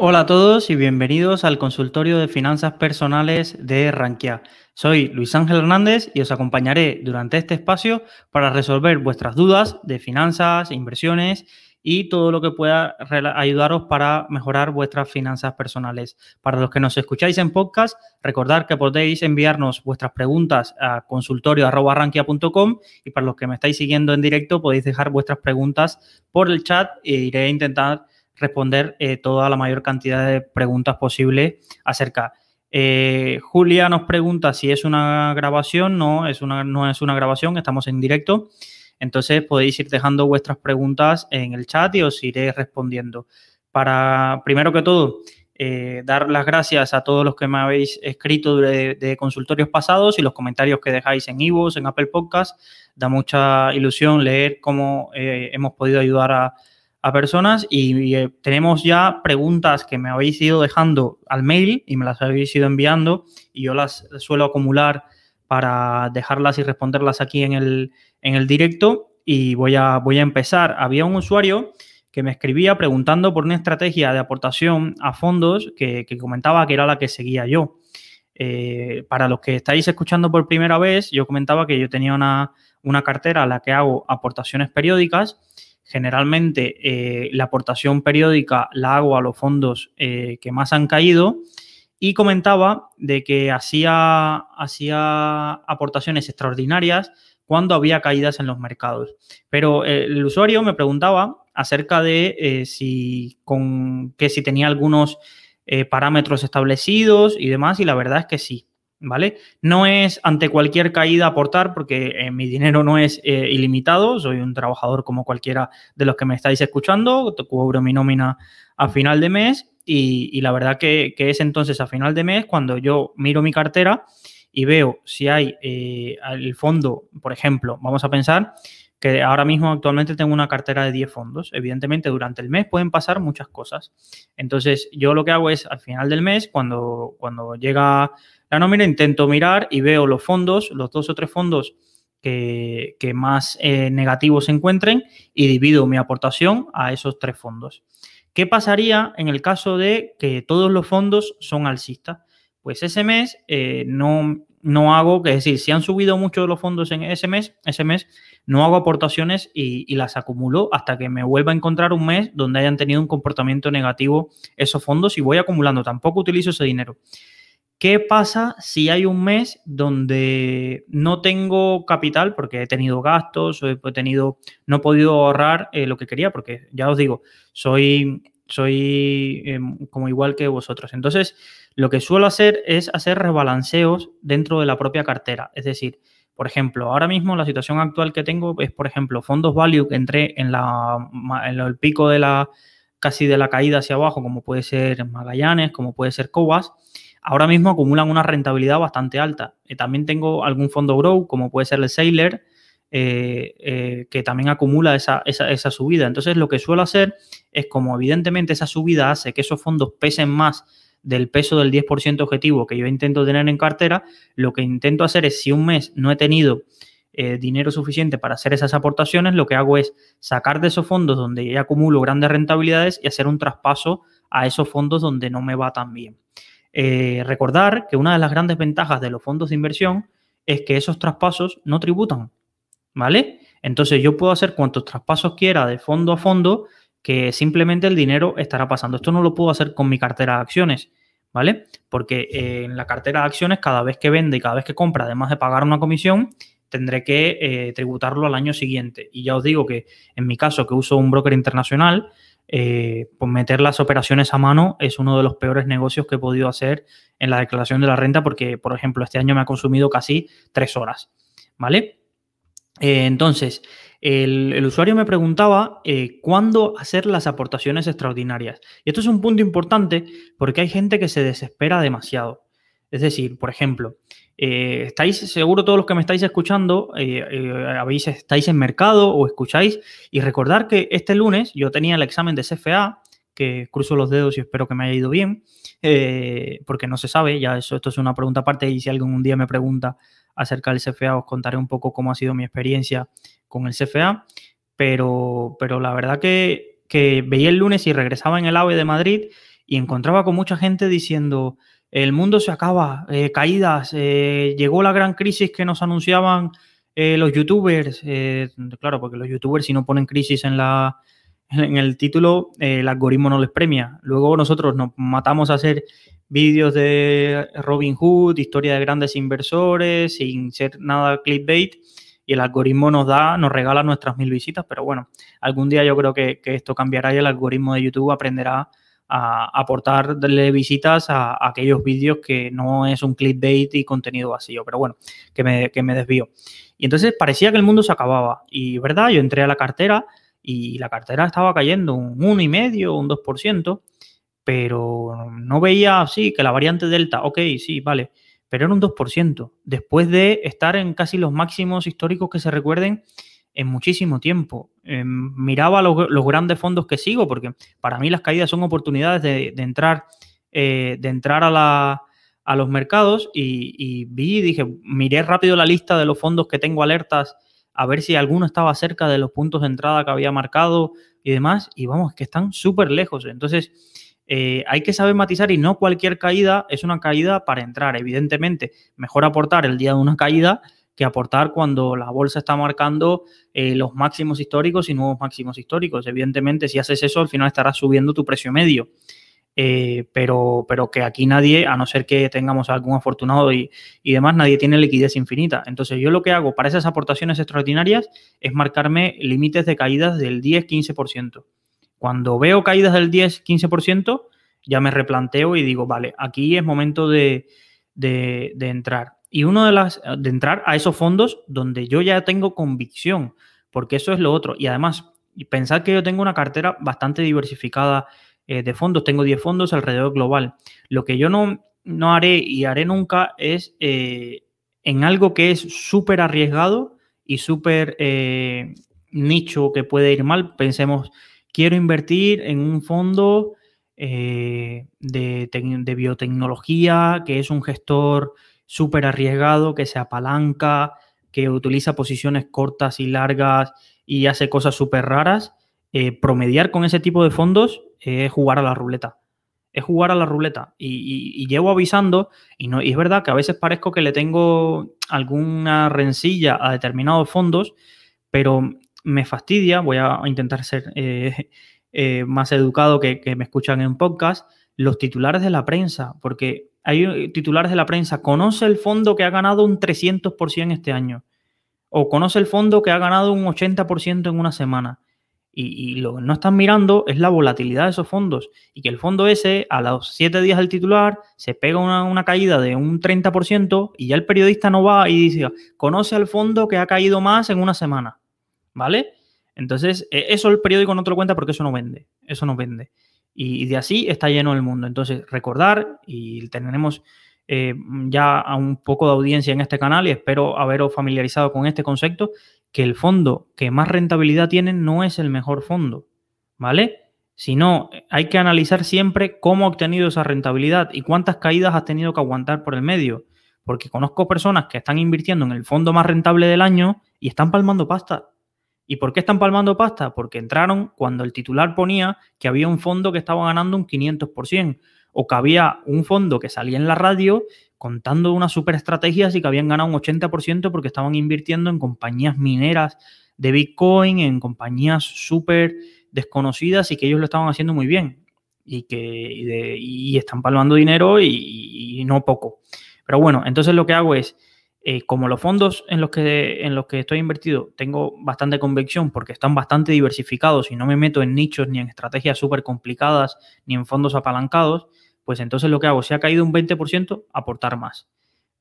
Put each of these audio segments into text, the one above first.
Hola a todos y bienvenidos al consultorio de finanzas personales de Rankia. Soy Luis Ángel Hernández y os acompañaré durante este espacio para resolver vuestras dudas de finanzas, inversiones y todo lo que pueda ayudaros para mejorar vuestras finanzas personales. Para los que nos escucháis en podcast, recordad que podéis enviarnos vuestras preguntas a consultorio.rankia.com y para los que me estáis siguiendo en directo podéis dejar vuestras preguntas por el chat e iré a intentar responder eh, toda la mayor cantidad de preguntas posible acerca. Eh, Julia nos pregunta si es una grabación. No es una, no es una grabación, estamos en directo. Entonces podéis ir dejando vuestras preguntas en el chat y os iré respondiendo. Para, primero que todo, eh, dar las gracias a todos los que me habéis escrito de, consultorios pasados y los comentarios que dejáis en Ivo, en Apple Podcast. Da mucha ilusión leer cómo hemos podido ayudar a, a personas y, eh, tenemos ya preguntas que me habéis ido dejando al mail y me las habéis ido enviando y yo las suelo acumular para dejarlas y responderlas aquí en el, en el directo y voy a, voy a empezar. Había un usuario que me escribía preguntando por una estrategia de aportación a fondos que, comentaba que era la que seguía yo. Eh, para los que estáis escuchando por primera vez, yo comentaba que yo tenía una, una cartera a la que hago aportaciones periódicas Generalmente eh, la aportación periódica la hago a los fondos eh, que más han caído y comentaba de que hacía, hacía aportaciones extraordinarias cuando había caídas en los mercados. Pero eh, el usuario me preguntaba acerca de si, con, que si tenía algunos parámetros establecidos y demás, y la verdad es que sí. ¿Vale? No es ante cualquier caída aportar porque eh, mi dinero no es eh, ilimitado, soy un trabajador como cualquiera de los que me estáis escuchando, cubro mi nómina a final de mes y, la verdad que, es entonces a final de mes cuando yo miro mi cartera y veo si hay eh, el fondo, por ejemplo, vamos a pensar que ahora mismo actualmente tengo una cartera de 10 fondos. Evidentemente, durante el mes pueden pasar muchas cosas. Entonces, yo lo que hago es al final del mes, cuando, cuando llega la nómina, intento mirar y veo los fondos, los dos o tres fondos que, más eh, negativos se encuentren y divido mi aportación a esos tres fondos. ¿Qué pasaría en el caso de que todos los fondos son alcistas? Pues ese mes eh, no, no hago, es decir, si han subido mucho los fondos en ese mes, ese mes no hago aportaciones y, y, las acumulo hasta que me vuelva a encontrar un mes donde hayan tenido un comportamiento negativo esos fondos y voy acumulando. Tampoco utilizo ese dinero. ¿Qué pasa si hay un mes donde no tengo capital porque he tenido gastos he tenido, no he podido ahorrar eh, lo que quería? Porque ya os digo, soy, soy em, como igual que vosotros. Entonces, lo que suelo hacer es hacer rebalanceos dentro de la propia cartera. Es decir, por ejemplo, ahora mismo la situación actual que tengo es, por ejemplo, fondos value que entré en, la, en el pico de la casi de la caída hacia abajo, como puede ser Magallanes, como puede ser Cobas ahora mismo acumulan una rentabilidad bastante alta. Eh, también tengo algún fondo Grow, como puede ser el Sailor, eh, eh, que también acumula esa, subida. Entonces, lo que suelo hacer es, como evidentemente esa subida hace que esos fondos pesen más del peso del 10% objetivo que yo intento tener en cartera, lo que intento hacer es, si un mes no he tenido dinero suficiente para hacer esas aportaciones, lo que hago es sacar de esos fondos donde ya acumulo grandes rentabilidades y hacer un traspaso a esos fondos donde no me va tan bien. Eh, recordar que una de las grandes ventajas de los fondos de inversión es que esos traspasos no tributan, ¿vale? Entonces yo puedo hacer cuantos traspasos quiera de fondo a fondo que simplemente el dinero estará pasando. Esto no lo puedo hacer con mi cartera de acciones, ¿vale? Porque eh, en la cartera de acciones cada vez que vende y cada vez que compra, además de pagar una comisión, tendré que eh, tributarlo al año siguiente. Y ya os digo que en mi caso, que uso un broker internacional, eh, pues meter las operaciones a mano es uno de los peores negocios que he podido hacer en la declaración de la renta porque, por ejemplo, este año me ha consumido casi tres horas, ¿vale? Eh, entonces, el, usuario me preguntaba eh, cuándo hacer las aportaciones extraordinarias. Y esto es un punto importante porque hay gente que se desespera demasiado. Es decir, por ejemplo, Eh, estáis, seguro todos los que me estáis escuchando, eh, eh, habéis, estáis en mercado o escucháis. Y recordar que este lunes yo tenía el examen de CFA, que cruzo los dedos y espero que me haya ido bien, porque no se sabe, ya eso, esto es una pregunta aparte y si alguien un día me pregunta acerca del CFA os contaré un poco cómo ha sido mi experiencia con el CFA, pero, pero la verdad que, que veía el lunes y regresaba en el AVE de Madrid y encontraba con mucha gente diciendo, el mundo se acaba, eh, caídas, eh, llegó la gran crisis que nos anunciaban eh, los youtubers, claro, porque los youtubers si no ponen crisis en, la, en el título, el algoritmo no les premia. Luego nosotros nos matamos a hacer vídeos de Robin Hood, historia de grandes inversores, sin ser nada clickbait, y el algoritmo nos da, nos regala nuestras mil visitas, pero bueno, algún día yo creo que, que esto cambiará y el algoritmo de YouTube aprenderá a aportarle visitas a, aquellos vídeos que no es un clickbait y contenido vacío, pero bueno, que me, que me desvío. Y entonces parecía que el mundo se acababa. Y verdad, yo entré a la cartera y la cartera estaba cayendo un 1,5, un 2%, pero no veía así que la variante Delta, ok, sí, vale, pero era un 2%, después de estar en casi los máximos históricos que se recuerden en muchísimo tiempo. Em, miraba los, grandes fondos que sigo, porque para mí las caídas son oportunidades de, entrar, de entrar eh, a, los mercados y, vi, dije, miré rápido la lista de los fondos que tengo alertas a ver si alguno estaba cerca de los puntos de entrada que había marcado y demás, y vamos, que están súper lejos. Entonces, eh, hay que saber matizar y no cualquier caída es una caída para entrar. Evidentemente, mejor aportar el día de una caída que aportar cuando la bolsa está marcando eh, los máximos históricos y nuevos máximos históricos. Evidentemente, si haces eso, al final estarás subiendo tu precio medio. Eh, pero, pero que aquí nadie, a no ser que tengamos algún afortunado y, y, demás, nadie tiene liquidez infinita. Entonces, yo lo que hago para esas aportaciones extraordinarias es marcarme límites de caídas del 10-15%. Cuando veo caídas del 10-15%, ya me replanteo y digo, vale, aquí es momento de, de, de entrar y uno de las de entrar a esos fondos donde yo ya tengo convicción, porque eso es lo otro. Y además, pensad que yo tengo una cartera bastante diversificada eh, de fondos, tengo 10 fondos alrededor global. Lo que yo no, no haré y haré nunca es eh, en algo que es súper arriesgado y súper eh, nicho que puede ir mal. Pensemos, quiero invertir en un fondo de, de biotecnología que es un gestor súper arriesgado, que se apalanca, que utiliza posiciones cortas y largas y hace cosas súper raras, eh, promediar con ese tipo de fondos es jugar a la ruleta. Es jugar a la ruleta. Y, llevo avisando, y, no, y es verdad que a veces parezco que le tengo alguna rencilla a determinados fondos, pero me fastidia, voy a intentar ser eh, eh, más educado que, que me escuchan en podcast, los titulares de la prensa, porque hay titulares de la prensa, conoce el fondo que ha ganado un 300% este año, o conoce el fondo que ha ganado un 80% en una semana. Y, lo que no están mirando es la volatilidad de esos fondos y que el fondo ese a los 7 días del titular se pega una, caída de un 30% y ya el periodista no va y dice, conoce al fondo que ha caído más en una semana. ¿Vale? Entonces, e, eso el periódico no te lo cuenta porque eso no vende. Eso no vende. Y, de así está lleno el mundo. Entonces, recordar, y tenemos eh, ya a un poco de audiencia en este canal y espero haberos familiarizado con este concepto, que el fondo que más rentabilidad tiene no es el mejor fondo, ¿vale? Sino hay que analizar siempre cómo ha obtenido esa rentabilidad y cuántas caídas has tenido que aguantar por el medio. Porque conozco personas que están invirtiendo en el fondo más rentable del año y están palmando pasta. ¿Y por qué están palmando pasta? Porque entraron cuando el titular ponía que había un fondo que estaba ganando un 500% o que había un fondo que salía en la radio contando unas super estrategias y que habían ganado un 80% porque estaban invirtiendo en compañías mineras de Bitcoin, en compañías súper desconocidas y que ellos lo estaban haciendo muy bien y que y, están palmando dinero y no poco. Pero bueno, entonces lo que hago es eh, como los fondos en los, que, en los que estoy invertido tengo bastante convicción porque están bastante diversificados y no me meto en nichos ni en estrategias súper complicadas ni en fondos apalancados, pues entonces lo que hago, si ha caído un 20%, aportar más.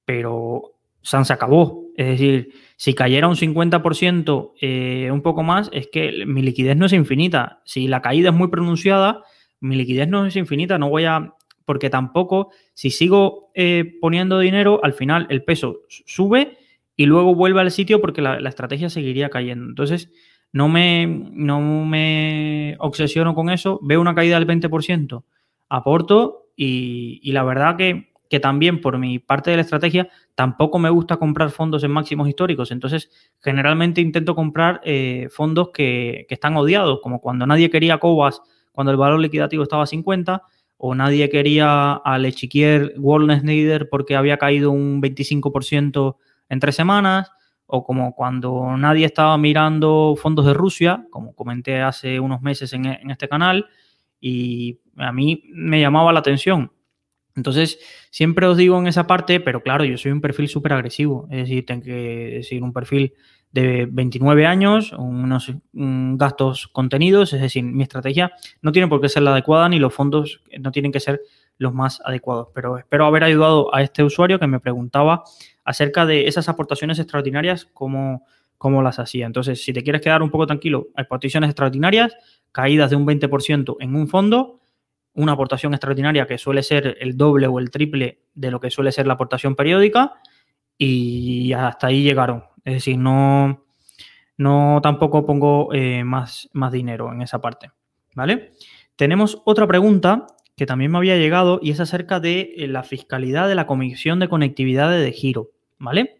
Pero San se acabó. Es decir, si cayera un 50%, eh, un poco más, es que mi liquidez no es infinita. Si la caída es muy pronunciada, mi liquidez no es infinita. No voy a porque tampoco, si sigo eh, poniendo dinero, al final el peso sube y luego vuelve al sitio porque la, estrategia seguiría cayendo. Entonces, no me, no me obsesiono con eso, veo una caída del 20%, aporto y, y la verdad que, que, también por mi parte de la estrategia tampoco me gusta comprar fondos en máximos históricos. Entonces, generalmente intento comprar eh, fondos que, que, están odiados, como cuando nadie quería Cobas cuando el valor liquidativo estaba a 50 o nadie quería al Echiquier Wallness Snyder porque había caído un 25% en tres semanas, o como cuando nadie estaba mirando fondos de Rusia, como comenté hace unos meses en, este canal, y a mí me llamaba la atención. Entonces, siempre os digo en esa parte, pero claro, yo soy un perfil súper agresivo, es decir, tengo que decir un perfil de 29 años, unos gastos contenidos, es decir, mi estrategia no tiene por qué ser la adecuada ni los fondos no tienen que ser los más adecuados, pero espero haber ayudado a este usuario que me preguntaba acerca de esas aportaciones extraordinarias, cómo, cómo las hacía. Entonces, si te quieres quedar un poco tranquilo, aportaciones extraordinarias, caídas de un 20% en un fondo, una aportación extraordinaria que suele ser el doble o el triple de lo que suele ser la aportación periódica y hasta ahí llegaron. Es decir, no, no tampoco pongo eh, más, más dinero en esa parte. ¿Vale? Tenemos otra pregunta que también me había llegado y es acerca de eh, la fiscalidad de la Comisión de Conectividad de Giro. ¿vale?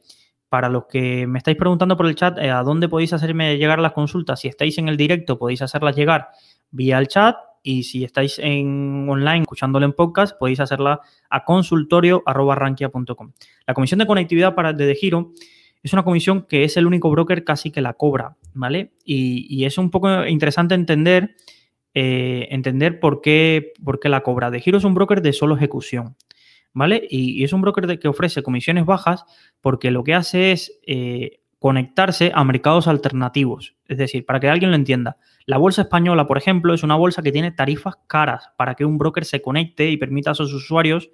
Para los que me estáis preguntando por el chat, eh, ¿a dónde podéis hacerme llegar las consultas? Si estáis en el directo, podéis hacerlas llegar vía el chat y si estáis en online escuchándolo en podcast, podéis hacerla a consultorio.rankia.com. La Comisión de Conectividad para, de, Giro es una comisión que es el único broker casi que la cobra, ¿vale? Y, es un poco interesante entender, eh, entender por qué, por qué la cobra. De Giro es un broker de solo ejecución. ¿vale? Y, es un broker que ofrece comisiones bajas porque lo que hace es eh, conectarse a mercados alternativos. Es decir, para que alguien lo entienda, la bolsa española, por ejemplo, es una bolsa que tiene tarifas caras para que un broker se conecte y permita a sus usuarios,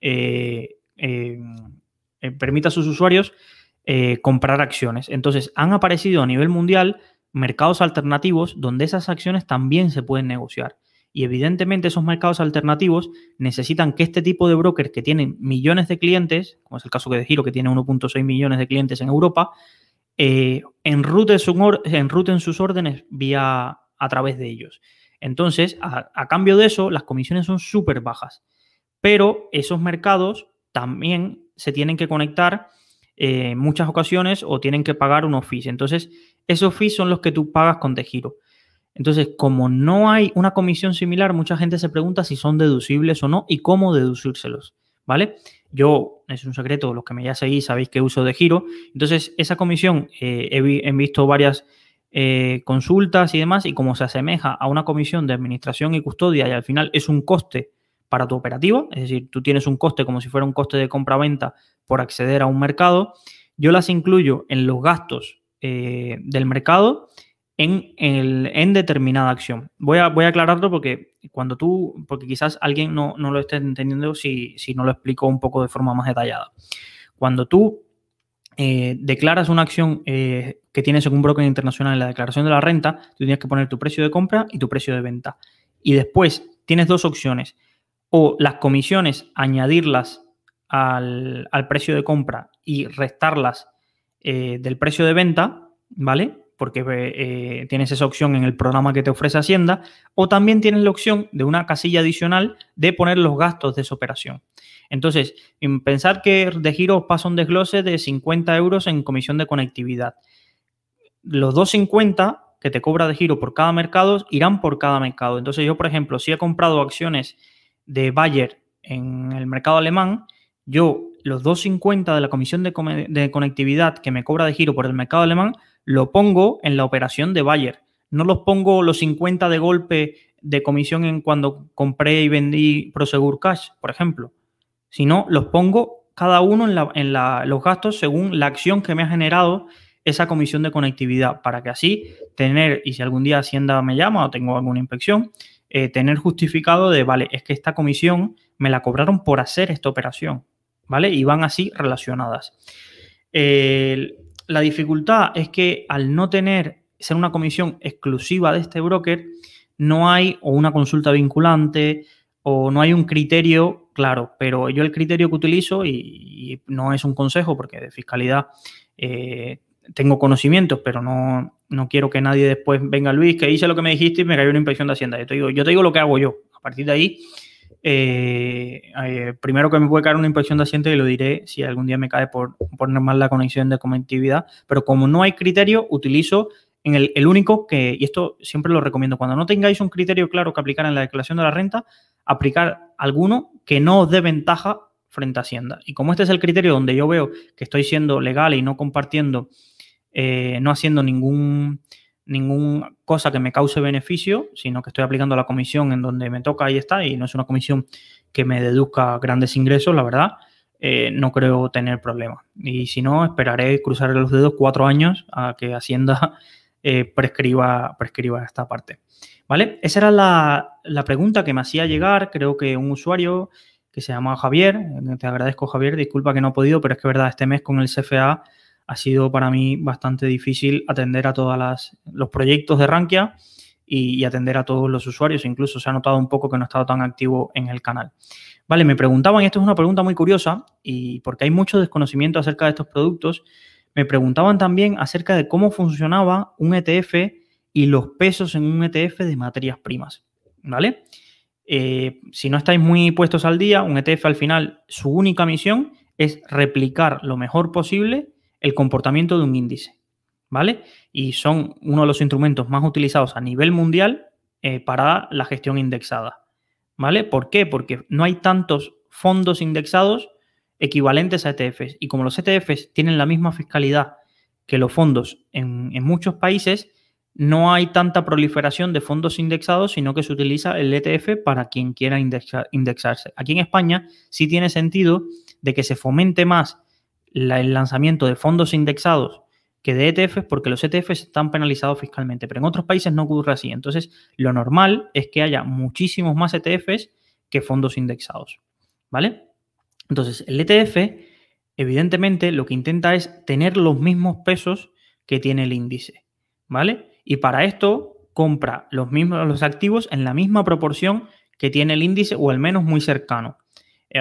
eh, eh, permita a sus usuarios comprar acciones. Entonces, han aparecido a nivel mundial mercados alternativos donde esas acciones también se pueden negociar. Y evidentemente esos mercados alternativos necesitan que este tipo de brokers que tienen millones de clientes, como es el caso de Giro, que tiene 1.6 millones de clientes en Europa, eh, enruten, sus órdenes vía a través de ellos. Entonces, a, cambio de eso, las comisiones son súper bajas. Pero esos mercados también se tienen que conectar eh, en muchas ocasiones o tienen que pagar unos fees. Entonces, esos fees son los que tú pagas con Giro. Entonces, como no hay una comisión similar, mucha gente se pregunta si son deducibles o no y cómo deducírselos, ¿vale? Yo, es un secreto, los que me ya seguís sabéis que uso de giro. Entonces, esa comisión, eh, he, visto varias eh, consultas y demás, y como se asemeja a una comisión de administración y custodia y al final es un coste para tu operativa, es decir, tú tienes un coste como si fuera un coste de compra-venta por acceder a un mercado, yo las incluyo en los gastos eh, del mercado en, determinada acción. Voy a, voy a aclararlo porque cuando tú, porque quizás alguien no, lo esté entendiendo si, no lo explico un poco de forma más detallada. Cuando tú eh, declaras una acción eh, que tienes en un broker internacional en la declaración de la renta, tú tienes que poner tu precio de compra y tu precio de venta. Y después tienes dos opciones. O las comisiones, añadirlas al, precio de compra y restarlas eh, del precio de venta, ¿vale? Porque eh, tienes esa opción en el programa que te ofrece Hacienda, o también tienes la opción de una casilla adicional de poner los gastos de esa operación. Entonces, pensar que de giro pasa un desglose de 50 euros en comisión de conectividad. Los 250 que te cobra de giro por cada mercado irán por cada mercado. Entonces, yo, por ejemplo, si he comprado acciones de Bayer en el mercado alemán, yo los 250 de la comisión de, de conectividad que me cobra de giro por el mercado alemán lo pongo en la operación de Bayer. No los pongo los 50 de golpe de comisión en cuando compré y vendí Prosegur Cash, por ejemplo, sino los pongo cada uno en, los gastos según la acción que me ha generado esa comisión de conectividad, para que así tener, y si algún día Hacienda me llama o tengo alguna inspección, eh, tener justificado de, vale, es que esta comisión me la cobraron por hacer esta operación, ¿vale? Y van así relacionadas. El, la dificultad es que al no tener, ser una comisión exclusiva de este broker, no hay o una consulta vinculante o no hay un criterio claro, pero yo el criterio que utilizo, y, no es un consejo porque de fiscalidad eh, tengo conocimientos, pero no, no, quiero que nadie después venga, Luis, que hice lo que me dijiste y me cayó una inspección de Hacienda. Yo te digo, yo te digo lo que hago yo. A partir de ahí, eh, eh, primero que me puede caer una inspección de Hacienda y lo diré si algún día me cae por poner mal la conexión de conectividad, pero como no hay criterio, utilizo en el, el, único que, y esto siempre lo recomiendo, cuando no tengáis un criterio claro que aplicar en la declaración de la renta, aplicar alguno que no os dé ventaja frente a Hacienda. Y como este es el criterio donde yo veo que estoy siendo legal y no compartiendo, eh, no haciendo ningún ninguna cosa que me cause beneficio, sino que estoy aplicando la comisión en donde me toca y está, y no es una comisión que me deduzca grandes ingresos, la verdad, eh, no creo tener problema. Y si no, esperaré cruzar los dedos cuatro años a que Hacienda eh, prescriba, prescriba esta parte. ¿Vale? Esa era la, pregunta que me hacía llegar, creo que un usuario que se llama Javier, te agradezco Javier, disculpa que no he podido, pero es que verdad, este mes con el CFA ha sido para mí bastante difícil atender a todos los proyectos de Rankia y, atender a todos los usuarios, incluso se ha notado un poco que no he estado tan activo en el canal. Vale, me preguntaban, esto es una pregunta muy curiosa, y porque hay mucho desconocimiento acerca de estos productos, me preguntaban también acerca de cómo funcionaba un ETF y los pesos en un ETF de materias primas. ¿Vale? Eh, si no estáis muy puestos al día, un ETF al final, su única misión es replicar lo mejor posible el comportamiento de un índice. ¿Vale? Y son uno de los instrumentos más utilizados a nivel mundial eh, para la gestión indexada. ¿Vale? ¿Por qué? Porque no hay tantos fondos indexados equivalentes a ETFs. Y como los ETFs tienen la misma fiscalidad que los fondos en, en muchos países, no hay tanta proliferación de fondos indexados, sino que se utiliza el ETF para quien quiera indexarse. Aquí en España sí tiene sentido de que se fomente más el lanzamiento de fondos indexados que de ETFs porque los ETFs están penalizados fiscalmente, pero en otros países no ocurre así. Entonces, lo normal es que haya muchísimos más ETFs que fondos indexados. ¿Vale? Entonces, el ETF, evidentemente, lo que intenta es tener los mismos pesos que tiene el índice. ¿Vale? Y para esto compra los mismos los activos en la misma proporción que tiene el índice o al menos muy cercano.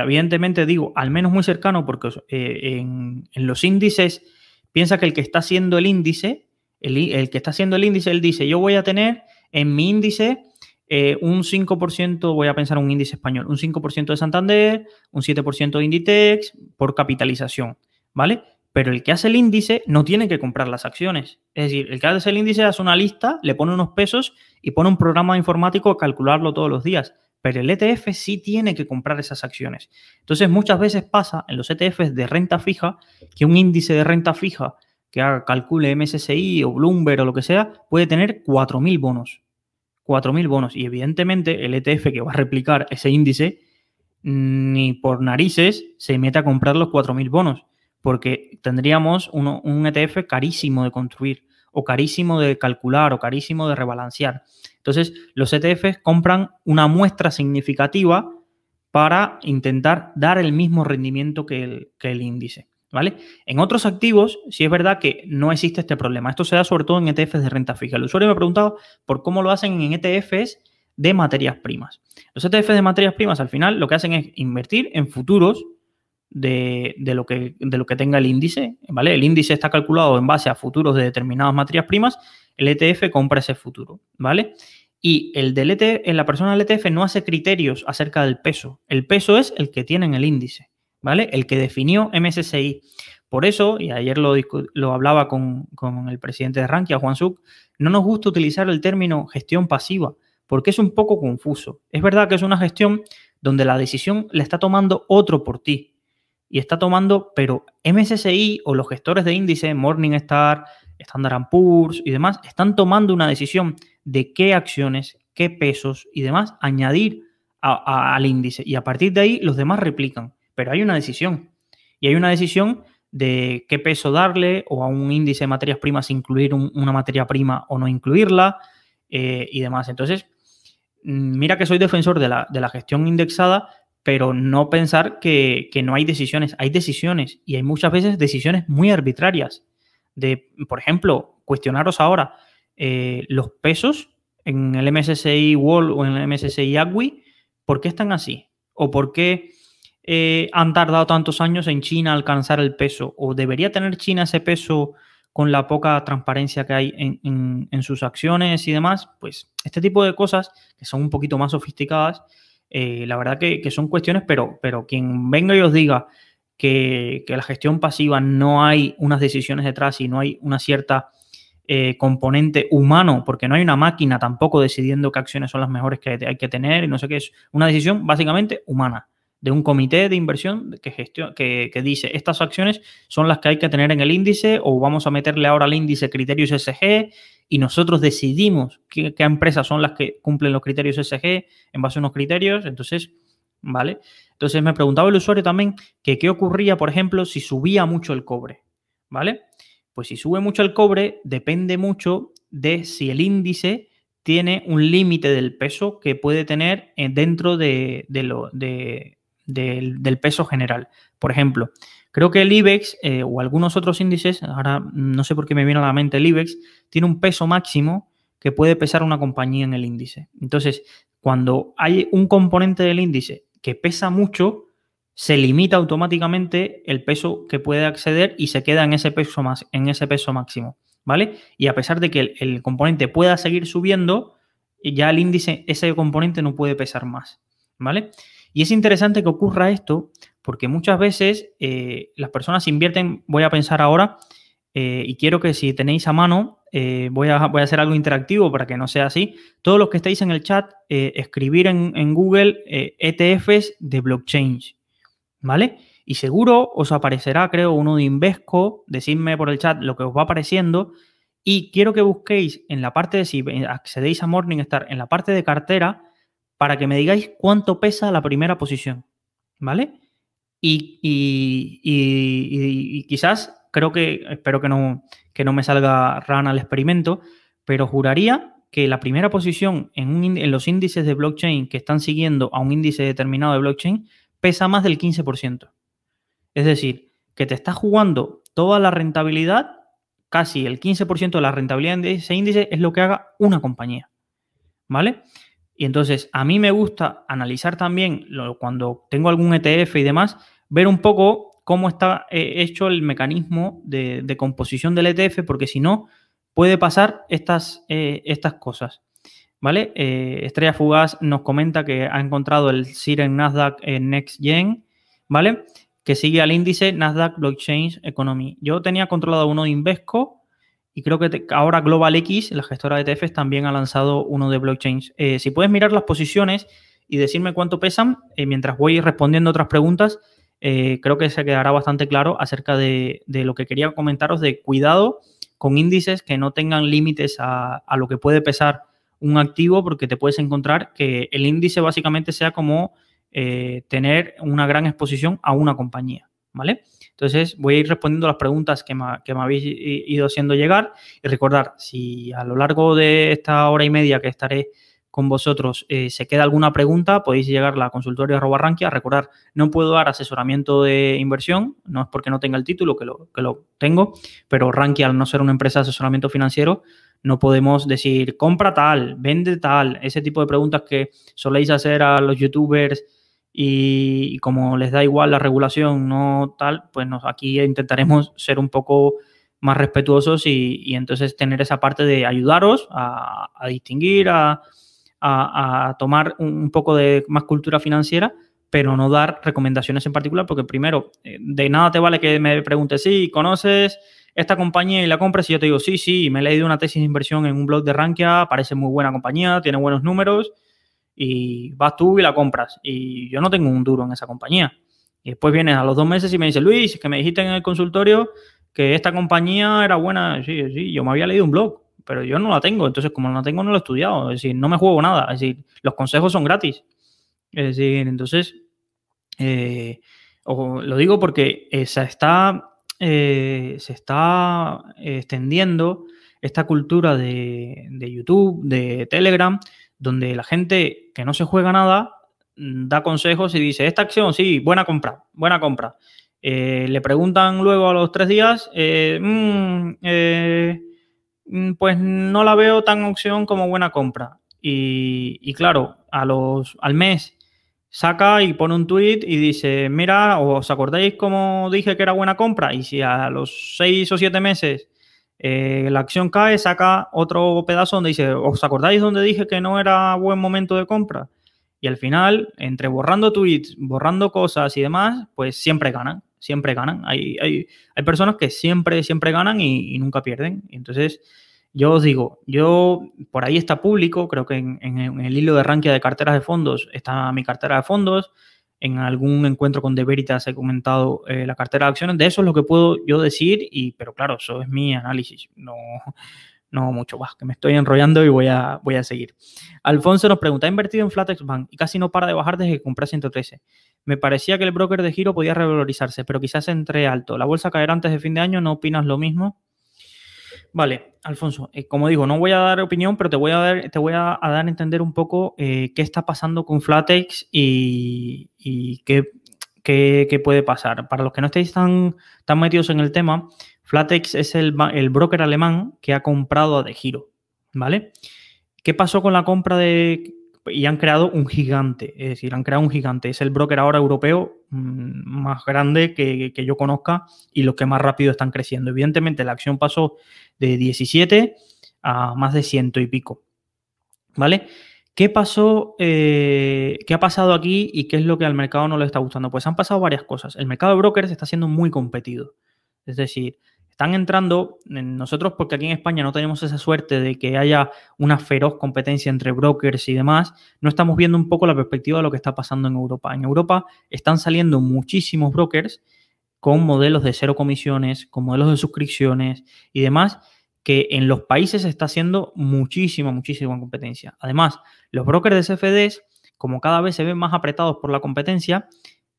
Evidentemente digo al menos muy cercano porque eh, en, los índices piensa que el que está haciendo el índice, el, que está haciendo el índice, él dice, yo voy a tener en mi índice eh, un 5%, voy a pensar un índice español, un 5% de Santander, un 7% de Inditex por capitalización, ¿vale? pero el que hace el índice no tiene que comprar las acciones. Es decir, el que hace el índice hace una lista, le pone unos pesos y pone un programa informático a calcularlo todos los días. Pero el ETF sí tiene que comprar esas acciones. Entonces, muchas veces pasa en los ETFs de renta fija que un índice de renta fija que haga, calcule MSCI o Bloomberg o lo que sea, puede tener 4.000 bonos. 4.000 bonos. Y evidentemente el ETF que va a replicar ese índice, ni por narices se mete a comprar los 4.000 bonos porque tendríamos un ETF carísimo de construir o carísimo de calcular o carísimo de rebalancear. Entonces, los ETFs compran una muestra significativa para intentar dar el mismo rendimiento que el, índice. ¿Vale? En otros activos, sí es verdad que no existe este problema. Esto se da sobre todo en ETFs de renta fija. El usuario me ha preguntado por cómo lo hacen en ETFs de materias primas. Los ETFs de materias primas al final lo que hacen es invertir en futuros de, lo que, de lo que tenga el índice, ¿vale? El índice está calculado en base a futuros de determinadas materias primas, el ETF compra ese futuro, ¿vale? Y el del ETF, en la persona del ETF no hace criterios acerca del peso. El peso es el que tiene en el índice, ¿vale? El que definió MSCI. Por eso, y ayer lo, lo hablaba con, con, el presidente de Rankia, Juan Suk, no nos gusta utilizar el término gestión pasiva, porque es un poco confuso. Es verdad que es una gestión donde la decisión la está tomando otro por ti, y está tomando, pero MSCI o los gestores de índice, Morningstar, Standard Poor's y demás, están tomando una decisión de qué acciones, qué pesos y demás añadir al índice. Y a partir de ahí los demás replican. Pero hay una decisión. Y hay una decisión de qué peso darle o a un índice de materias primas incluir una materia prima o no incluirla eh, y demás. Entonces, mm, mira que soy defensor de la, de la gestión indexada, pero no pensar que, no hay decisiones. Hay decisiones y hay muchas veces decisiones muy arbitrarias. De, por ejemplo, cuestionaros ahora eh, los pesos en el MSCI World o en el MSCI AGWI ¿por qué están así? ¿O por qué eh, han tardado tantos años en China alcanzar el peso? ¿O debería tener China ese peso con la poca transparencia que hay en, sus acciones y demás? Pues este tipo de cosas que son un poquito más sofisticadas, eh, la verdad que, son cuestiones, pero, pero quien venga y os diga que, que, la gestión pasiva no hay unas decisiones detrás y no hay una cierta eh, componente humano, porque no hay una máquina tampoco decidiendo qué acciones son las mejores que hay que tener y no sé qué es. Una decisión básicamente humana, de un comité de inversión que, que, dice estas acciones son las que hay que tener en el índice o vamos a meterle ahora al índice criterios SG y nosotros decidimos qué, qué empresas son las que cumplen los criterios SG en base a unos criterios. Entonces, ¿vale? Entonces me preguntaba el usuario también que qué ocurría, por ejemplo, si subía mucho el cobre, ¿vale? Pues si sube mucho el cobre, depende mucho de si el índice tiene un límite del peso que puede tener eh, dentro de, lo, del, peso general. Por ejemplo, creo que el IBEX eh, o algunos otros índices, ahora no sé por qué me viene a la mente el IBEX, tiene un peso máximo que puede pesar una compañía en el índice. Entonces, cuando hay un componente del índice que pesa mucho, se limita automáticamente el peso que puede acceder y se queda en ese peso, más, en ese peso máximo, ¿vale? Y a pesar de que el, componente pueda seguir subiendo, ya el índice, ese componente no puede pesar más, ¿vale? Y es interesante que ocurra esto porque muchas veces eh, las personas invierten, voy a pensar ahora, eh, y quiero que si tenéis a mano, eh, voy, a, voy, a, hacer algo interactivo para que no sea así. Todos los que estáis en el chat, escribir en, en Google ETFs de blockchain. ¿vale? Y seguro os aparecerá, creo, uno de Invesco, decidme por el chat lo que os va apareciendo. Y quiero que busquéis en la parte de si accedéis a Morningstar, en la parte de cartera, para que me digáis cuánto pesa la primera posición, ¿vale? Y, y, quizás, creo que, espero que no, que no me salga rana al experimento, pero juraría que la primera posición en, en los índices de blockchain que están siguiendo a un índice determinado de blockchain pesa más del 15%. Es decir, que te está jugando toda la rentabilidad, casi el 15% de la rentabilidad de ese índice es lo que haga una compañía. ¿Vale? Y entonces a mí me gusta analizar también cuando tengo algún ETF y demás, ver un poco cómo está eh, hecho el mecanismo de, composición del ETF, porque si no, puede pasar estas, eh, estas cosas. ¿vale? Eh, Estrella Fugaz nos comenta que ha encontrado el CIR en Nasdaq en Next Gen, ¿vale? Que sigue al índice Nasdaq Blockchain Economy. Yo tenía controlado uno de Invesco y creo que ahora Global X, la gestora de ETFs, también ha lanzado uno de blockchain. Eh, si puedes mirar las posiciones y decirme cuánto pesan, eh, mientras voy respondiendo otras preguntas, creo que se quedará bastante claro acerca de, lo que quería comentaros de cuidado con índices que no tengan límites a, a lo que puede pesar un activo porque te puedes encontrar que el índice básicamente sea como eh, tener una gran exposición a una compañía, ¿vale? Entonces voy a ir respondiendo las preguntas que me, habéis ido haciendo llegar y recordar, si a lo largo de esta hora y media que estaré con vosotros eh, se queda alguna pregunta, podéis llegar a la consultoria Rankia. Recordar, no puedo dar asesoramiento de inversión, no es porque no tenga el título, que lo, que lo tengo, pero Rankia, al no ser una empresa de asesoramiento financiero, no podemos decir compra tal, vende tal, ese tipo de preguntas que soléis hacer a los youtubers y, como les da igual la regulación, no tal, pues nos, aquí intentaremos ser un poco más respetuosos y, entonces tener esa parte de ayudaros a, distinguir, a, tomar un, poco de más cultura financiera, pero no dar recomendaciones en particular, porque primero, eh, de nada te vale que me preguntes, si conoces esta compañía y la compras y yo te digo, sí, sí, me he leído una tesis de inversión en un blog de Rankia, parece muy buena compañía, tiene buenos números y vas tú y la compras. Y yo no tengo un duro en esa compañía. Y después vienes a los dos meses y me dices, Luis, que me dijiste en el consultorio que esta compañía era buena. Sí, sí, yo me había leído un blog, pero yo no la tengo. Entonces, como no la tengo, no lo he estudiado. Es decir, no me juego nada. Es decir, los consejos son gratis. Es decir, entonces, eh, lo digo porque esa está eh, se está extendiendo esta cultura de, YouTube, de Telegram, donde la gente que no se juega nada mm, da consejos y dice, esta acción, sí, buena compra, buena compra. Eh, le preguntan luego a los tres días, eh, mm, mm, pues no la veo tan opción como buena compra. Y, claro, a los, al mes saca y pone un tweet y dice, mira, ¿os acordáis cómo dije que era buena compra? Y si a los seis o siete meses eh, la acción cae, saca otro pedazo donde dice, ¿os acordáis donde dije que no era buen momento de compra? Y al final, entre borrando tweets, borrando cosas y demás, pues siempre ganan, siempre ganan. Hay, hay, hay personas que siempre, siempre ganan y, nunca pierden. Entonces, yo os digo, yo por ahí está público, creo que en, el hilo de ranking de carteras de fondos está mi cartera de fondos. En algún encuentro con De Veritas he comentado eh, la cartera de acciones. De eso es lo que puedo yo decir, y, pero claro, eso es mi análisis. No, no mucho más, que me estoy enrollando y voy a, voy a seguir. Alfonso nos pregunta, ha invertido en Flatex Bank y casi no para de bajar desde que compré 113. Me parecía que el broker de giro podía revalorizarse, pero quizás entre alto. ¿La bolsa caerá antes de fin de año? ¿No opinas lo mismo? Vale, Alfonso, eh, como digo, no voy a dar opinión, pero te voy a dar, te voy a, dar a entender un poco eh, qué está pasando con Flatex y, qué, puede pasar. Para los que no estéis tan, tan metidos en el tema, Flatex es el, el broker alemán que ha comprado a De Giro, ¿vale? ¿Qué pasó con la compra de y han creado un gigante, es decir, han creado un gigante. Es el broker ahora europeo mm, más grande que, yo conozca y los que más rápido están creciendo. Evidentemente, la acción pasó de 17 a más de ciento y pico. ¿Vale? ¿Qué pasó? Eh, ¿Qué ha pasado aquí y qué es lo que al mercado no le está gustando? Pues han pasado varias cosas. El mercado de brokers está siendo muy competido. Es decir, están entrando, nosotros porque aquí en España no tenemos esa suerte de que haya una feroz competencia entre brokers y demás, no estamos viendo un poco la perspectiva de lo que está pasando en Europa. En Europa están saliendo muchísimos brokers con modelos de cero comisiones, con modelos de suscripciones y demás, que en los países está haciendo muchísima, muchísima competencia. Además, los brokers de CFDs, como cada vez se ven más apretados por la competencia,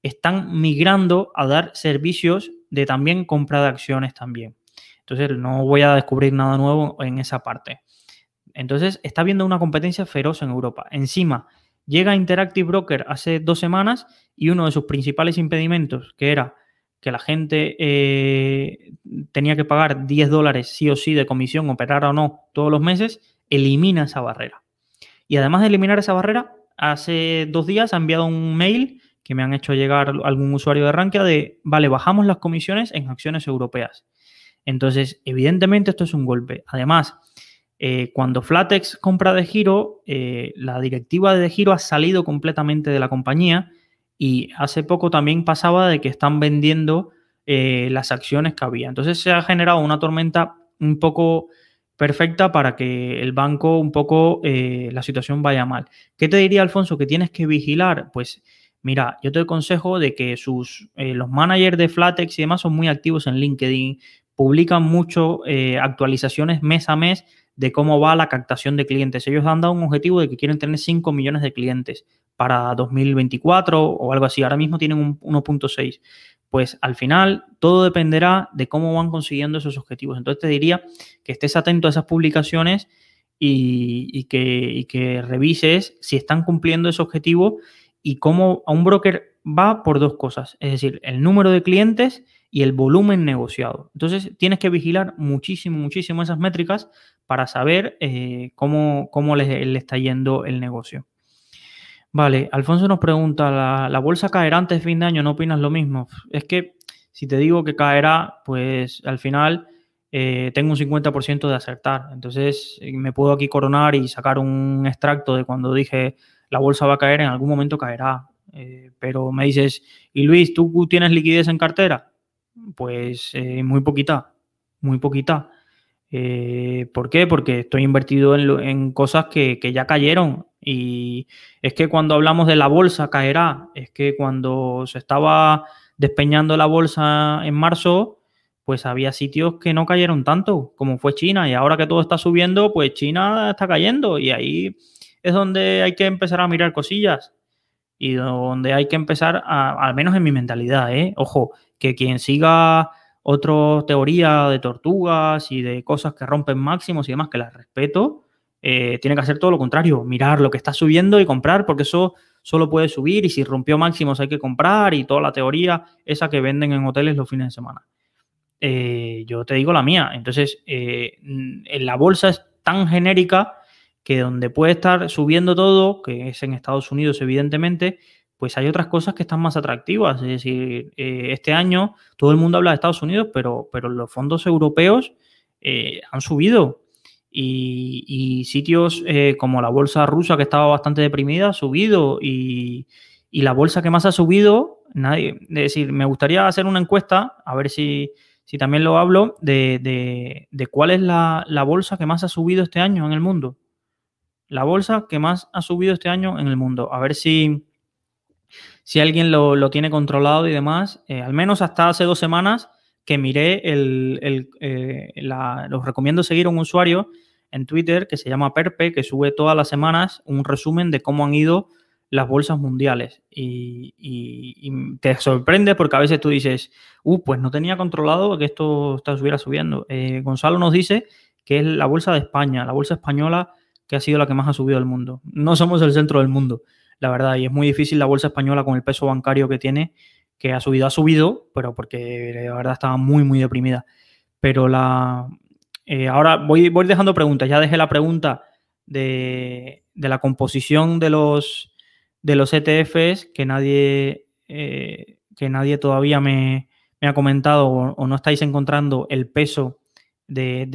están migrando a dar servicios de también compra de acciones también. Entonces no voy a descubrir nada nuevo en esa parte. Entonces está habiendo una competencia feroz en Europa. Encima, llega Interactive Broker hace dos semanas y uno de sus principales impedimentos, que era que la gente eh, tenía que pagar 10 dólares sí o sí de comisión, operar o no, todos los meses, elimina esa barrera. Y además de eliminar esa barrera, hace dos días ha enviado un mail que me han hecho llegar algún usuario de Rankia de, vale, bajamos las comisiones en acciones europeas. Entonces, evidentemente esto es un golpe. Además, eh, cuando Flatex compra de giro, eh, la directiva de giro ha salido completamente de la compañía y hace poco también pasaba de que están vendiendo eh, las acciones que había. Entonces se ha generado una tormenta un poco perfecta para que el banco un poco la situación vaya mal. ¿Qué te diría, Alfonso? Que tienes que vigilar, pues Mira, yo te aconsejo de que sus, eh, los managers de Flatex y demás son muy activos en LinkedIn, publican mucho eh, actualizaciones mes a mes de cómo va la captación de clientes. Ellos han dado un objetivo de que quieren tener 5 millones de clientes para 2024 o algo así. Ahora mismo tienen un 1.6. Pues al final todo dependerá de cómo van consiguiendo esos objetivos. Entonces te diría que estés atento a esas publicaciones y, que, y que revises si están cumpliendo ese objetivo y cómo a un broker va por dos cosas, es decir, el número de clientes y el volumen negociado. Entonces tienes que vigilar muchísimo, muchísimo esas métricas para saber eh, cómo, cómo le, está yendo el negocio. Vale, Alfonso nos pregunta, ¿la, bolsa caerá antes de fin de año? ¿No opinas lo mismo? Es que si te digo que caerá, pues al final eh, tengo un 50% de acertar. Entonces me puedo aquí coronar y sacar un extracto de cuando dije la bolsa va a caer, en algún momento caerá. Eh, pero me dices, y Luis, ¿tú tienes liquidez en cartera? Pues eh, muy poquita, muy poquita. Eh, ¿Por qué? Porque estoy invertido en, cosas que, que, ya cayeron. Y es que cuando hablamos de la bolsa caerá, es que cuando se estaba despeñando la bolsa en marzo, pues había sitios que no cayeron tanto, como fue China. Y ahora que todo está subiendo, pues China está cayendo. Y ahí es donde hay que empezar a mirar cosillas y donde hay que empezar, al menos en mi mentalidad, ¿eh? ojo, que quien siga otra teoría de tortugas y de cosas que rompen máximos y demás, que las respeto, eh, tiene que hacer todo lo contrario, mirar lo que está subiendo y comprar, porque eso solo puede subir y si rompió máximos hay que comprar y toda la teoría esa que venden en hoteles los fines de semana. Eh, yo te digo la mía, entonces en la bolsa es tan genérica que donde puede estar subiendo todo, que es en Estados Unidos evidentemente, pues hay otras cosas que están más atractivas. Es decir, eh, este año todo el mundo habla de Estados Unidos, pero, pero los fondos europeos eh, han subido. Y, sitios eh, como la bolsa rusa, que estaba bastante deprimida, ha subido. Y, la bolsa que más ha subido, nadie. Es decir, me gustaría hacer una encuesta, a ver si, si también lo hablo, de, cuál es la, la bolsa que más ha subido este año en el mundo. La bolsa que más ha subido este año en el mundo. A ver si, si alguien lo, tiene controlado y demás, eh, al menos hasta hace dos semanas que miré el, eh, los recomiendo seguir a un usuario en Twitter que se llama Perpe, que sube todas las semanas un resumen de cómo han ido las bolsas mundiales. Y, te sorprende porque a veces tú dices, uh, pues no tenía controlado que esto estuviera subiendo. Eh, Gonzalo nos dice que es la bolsa de España, la bolsa española que ha sido la que más ha subido del mundo. No somos el centro del mundo la verdad, y es muy difícil la bolsa española con el peso bancario que tiene, que ha subido, ha subido, pero porque la verdad estaba muy, muy deprimida. Pero la... Eh, ahora voy, voy dejando preguntas, ya dejé la pregunta de, la composición de los, de los ETFs que nadie, eh, que nadie todavía me, ha comentado o, no estáis encontrando el peso de,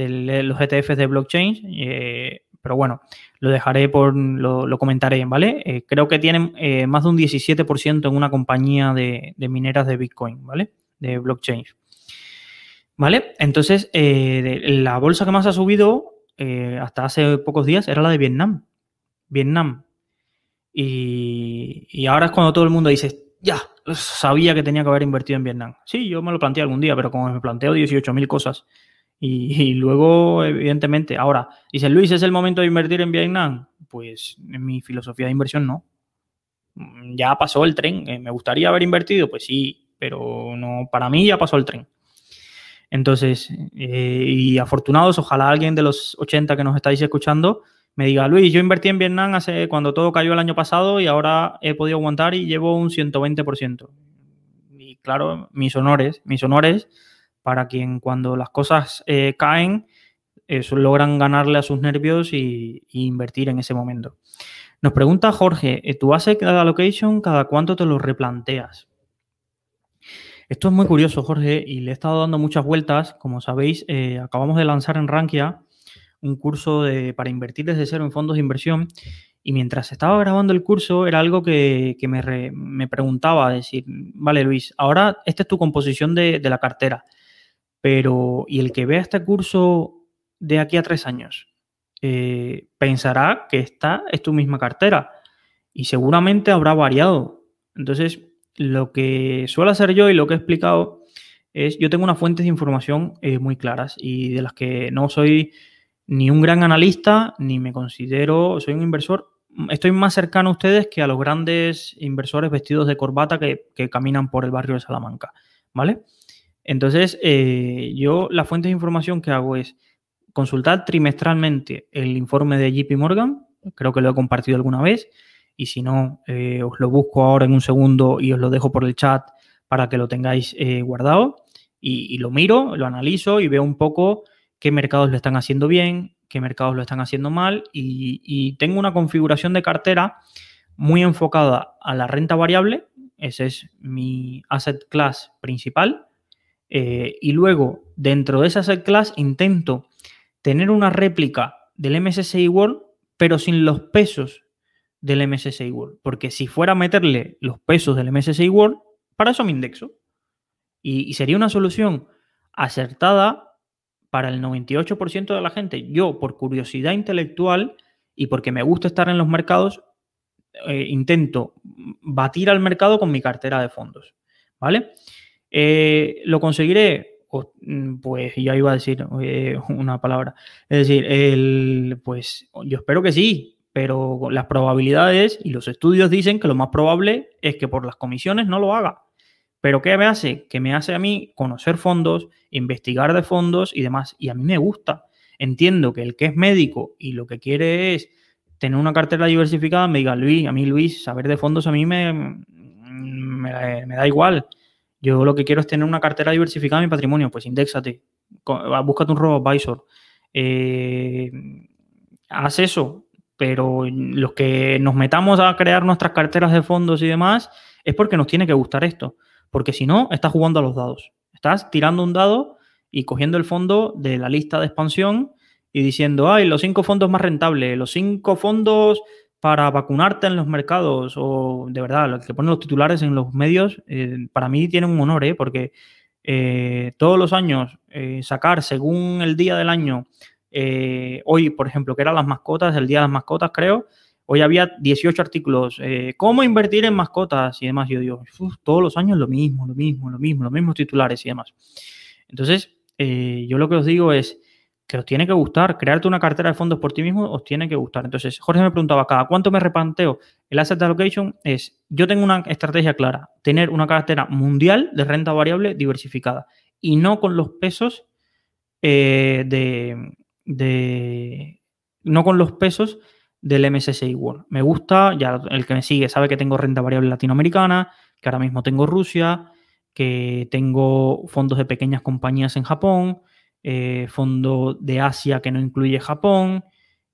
los ETFs de blockchain. Eh, pero bueno, lo dejaré por, lo, comentaré, ¿vale? Eh, creo que tienen eh, más de un 17% en una compañía de, mineras de Bitcoin, ¿vale? De blockchain. ¿Vale? Entonces, eh, la bolsa que más ha subido hasta hace pocos días era la de Vietnam. Vietnam. Y, y ahora es cuando todo el mundo dice, ya, sabía que tenía que haber invertido en Vietnam. Sí, yo me lo planteé algún día, pero como me planteo 18.000 cosas y, luego, evidentemente, ahora, dice Luis, ¿es el momento de invertir en Vietnam? Pues en mi filosofía de inversión no. Mm, ya pasó el tren. Eh, ¿Me gustaría haber invertido? Pues sí, pero no, para mí ya pasó el tren. Entonces, eh, y afortunados, ojalá alguien de los 80 que nos estáis escuchando me diga, Luis, yo invertí en Vietnam hace cuando todo cayó el año pasado y ahora he podido aguantar y llevo un 120%. Y claro, mis honores, mis honores para quien cuando las cosas eh, caen logran ganarle a sus nervios y, invertir en ese momento. Nos pregunta Jorge, eh, ¿tu asset allocation cada cuánto te lo replanteas? Esto es muy curioso, Jorge, y le he estado dando muchas vueltas. Como sabéis, eh, acabamos de lanzar en Rankia un curso para invertir desde cero en fondos de inversión. Y mientras estaba grabando el curso, era algo que, me, preguntaba, decir, vale, Luis, ahora esta es tu composición de la cartera. Pero, ¿y el que vea este curso de aquí a tres años? Eh, pensará que esta es tu misma cartera y seguramente habrá variado. Entonces, lo que suelo hacer yo y lo que he explicado es, yo tengo unas fuentes de información eh, muy claras y de las que no soy ni un gran analista, ni me considero, soy un inversor, estoy más cercano a ustedes que a los grandes inversores vestidos de corbata que, que caminan por el barrio de Salamanca, ¿vale? Entonces, eh, yo la fuente de información que hago es consultar trimestralmente el informe de JP Morgan, creo que lo he compartido alguna vez, y si no, eh, os lo busco ahora en un segundo y os lo dejo por el chat para que lo tengáis eh, guardado. Y, lo miro, lo analizo y veo un poco qué mercados lo están haciendo bien, qué mercados lo están haciendo mal, y tengo una configuración de cartera muy enfocada a la renta variable, ese es mi asset class principal eh, y luego, dentro de esa set class, intento tener una réplica del MSCI World, pero sin los pesos del MSCI World. Porque si fuera a meterle los pesos del MSCI World, para eso me indexo. Y, sería una solución acertada para el 98% de la gente. Yo, por curiosidad intelectual y porque me gusta estar en los mercados, eh, intento batir al mercado con mi cartera de fondos. ¿Vale? Eh, ¿Lo conseguiré? Mm, pues ya iba a decir eh, una palabra. Es decir, pues yo espero que sí, pero las probabilidades y los estudios dicen que lo más probable es que por las comisiones no lo haga. Pero ¿qué me hace? Que me hace a mí conocer fondos, investigar de fondos y demás. Y a mí me gusta. Entiendo que el que es médico y lo que quiere es tener una cartera diversificada, me diga, Luis, a mí Luis, saber de fondos a mí me, me, me da igual. Yo lo que quiero es tener una cartera diversificada en mi patrimonio. Pues indexate, búscate un robo advisor. Eh, haz eso, pero los que nos metamos a crear nuestras carteras de fondos y demás es porque nos tiene que gustar esto. Porque si no, estás jugando a los dados. Estás tirando un dado y cogiendo el fondo de la lista de expansión y diciendo, ay, los cinco fondos más rentables, los cinco fondos para vacunarte en los mercados, o de verdad, los que ponen los titulares en los medios, eh, para mí tienen un honor, ¿eh? porque eh, todos los años eh, sacar según el día del año, hoy, por ejemplo, que eran las mascotas, el día de las mascotas, creo, hoy había 18 artículos, cómo invertir en mascotas y demás. Yo digo, todos los años lo mismo, lo mismo, lo mismo, los mismos titulares y demás. Entonces, yo lo que os digo es, que os tiene que gustar. Crearte una cartera de fondos por ti mismo os tiene que gustar. Entonces, Jorge me preguntaba, ¿cada cuánto me replanteo el asset allocation? Es, yo tengo una estrategia clara, tener una cartera mundial de renta variable diversificada y no con los pesos eh, de, de, no con los pesos del MSCI World. Me gusta, ya el que me sigue sabe que tengo renta variable latinoamericana, que ahora mismo tengo Rusia, que tengo fondos de pequeñas compañías en Japón, eh, fondo de Asia que no incluye Japón.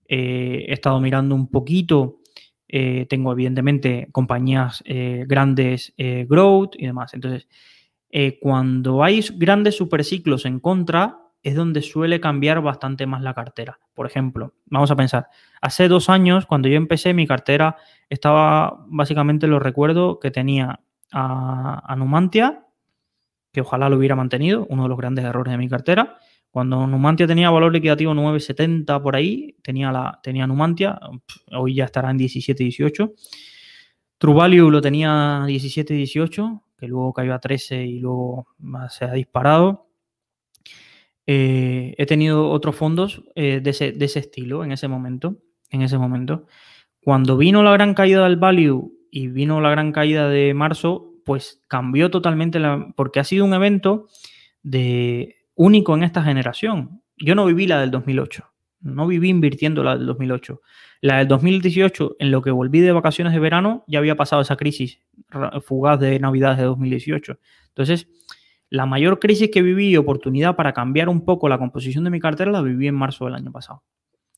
Eh, he estado mirando un poquito. Eh, tengo evidentemente compañías grandes, growth y demás. Entonces, cuando hay grandes superciclos en contra, es donde suele cambiar bastante más la cartera. Por ejemplo, vamos a pensar, hace dos años, cuando yo empecé, mi cartera estaba, básicamente lo recuerdo, que tenía a, a Numantia, que ojalá lo hubiera mantenido, uno de los grandes errores de mi cartera, cuando Numantia tenía valor liquidativo 9,70 por ahí, tenía, la, tenía Numantia, hoy ya estará en 17,18. True Value lo tenía 17,18, que luego cayó a 13 y luego se ha disparado. Eh, he tenido otros fondos eh, de, ese, de, ese, estilo en ese momento. En ese momento. Cuando vino la gran caída del value y vino la gran caída de marzo, pues cambió totalmente porque ha sido un evento de único en esta generación. Yo no viví la del 2008, no viví invirtiendo la del 2008. La del 2018, en lo que volví de vacaciones de verano, ya había pasado esa crisis fugaz de Navidades de 2018. Entonces, la mayor crisis que viví y oportunidad para cambiar un poco la composición de mi cartera la viví en marzo del año pasado.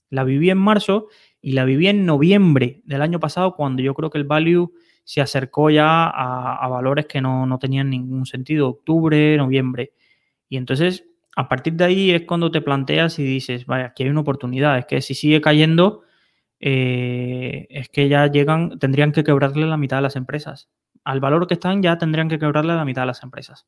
La viví en marzo y la viví en noviembre del año pasado cuando yo creo que el value se acercó ya a, valores que no, no, tenían ningún sentido, octubre, noviembre. Y entonces a partir de ahí es cuando te planteas y dices, vaya, aquí hay una oportunidad. Es que si sigue cayendo, eh, es que ya llegan, tendrían que quebrarle la mitad de las empresas. Al valor que están ya tendrían que quebrarle la mitad de las empresas.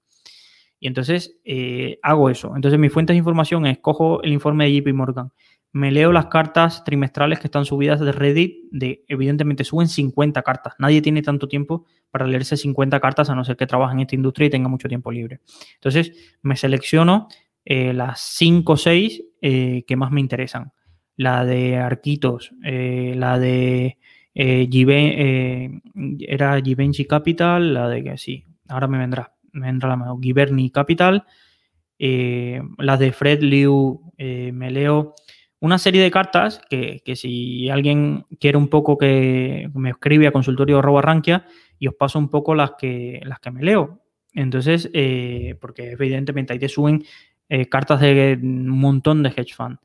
Y entonces eh, hago eso. Entonces mi fuente de información es, cojo el informe de JP Morgan, me leo las cartas trimestrales que están subidas de Reddit, de, evidentemente suben 50 cartas. Nadie tiene tanto tiempo para leerse 50 cartas a no ser que trabaje en esta industria y tenga mucho tiempo libre. Entonces me selecciono eh, las 5 o 6 eh, que más me interesan. La de Arquitos, eh, la de era Givenchy Capital, la de que sí, ahora me vendrá, me vendrá la mano, Giverny Capital, las de Fred Liu, me leo una serie de cartas que, si alguien quiere un poco que me escribe a consultorio rankia y os paso un poco las que, las que me leo. Entonces, porque evidentemente ahí te suben eh, cartas de un montón de hedge fund.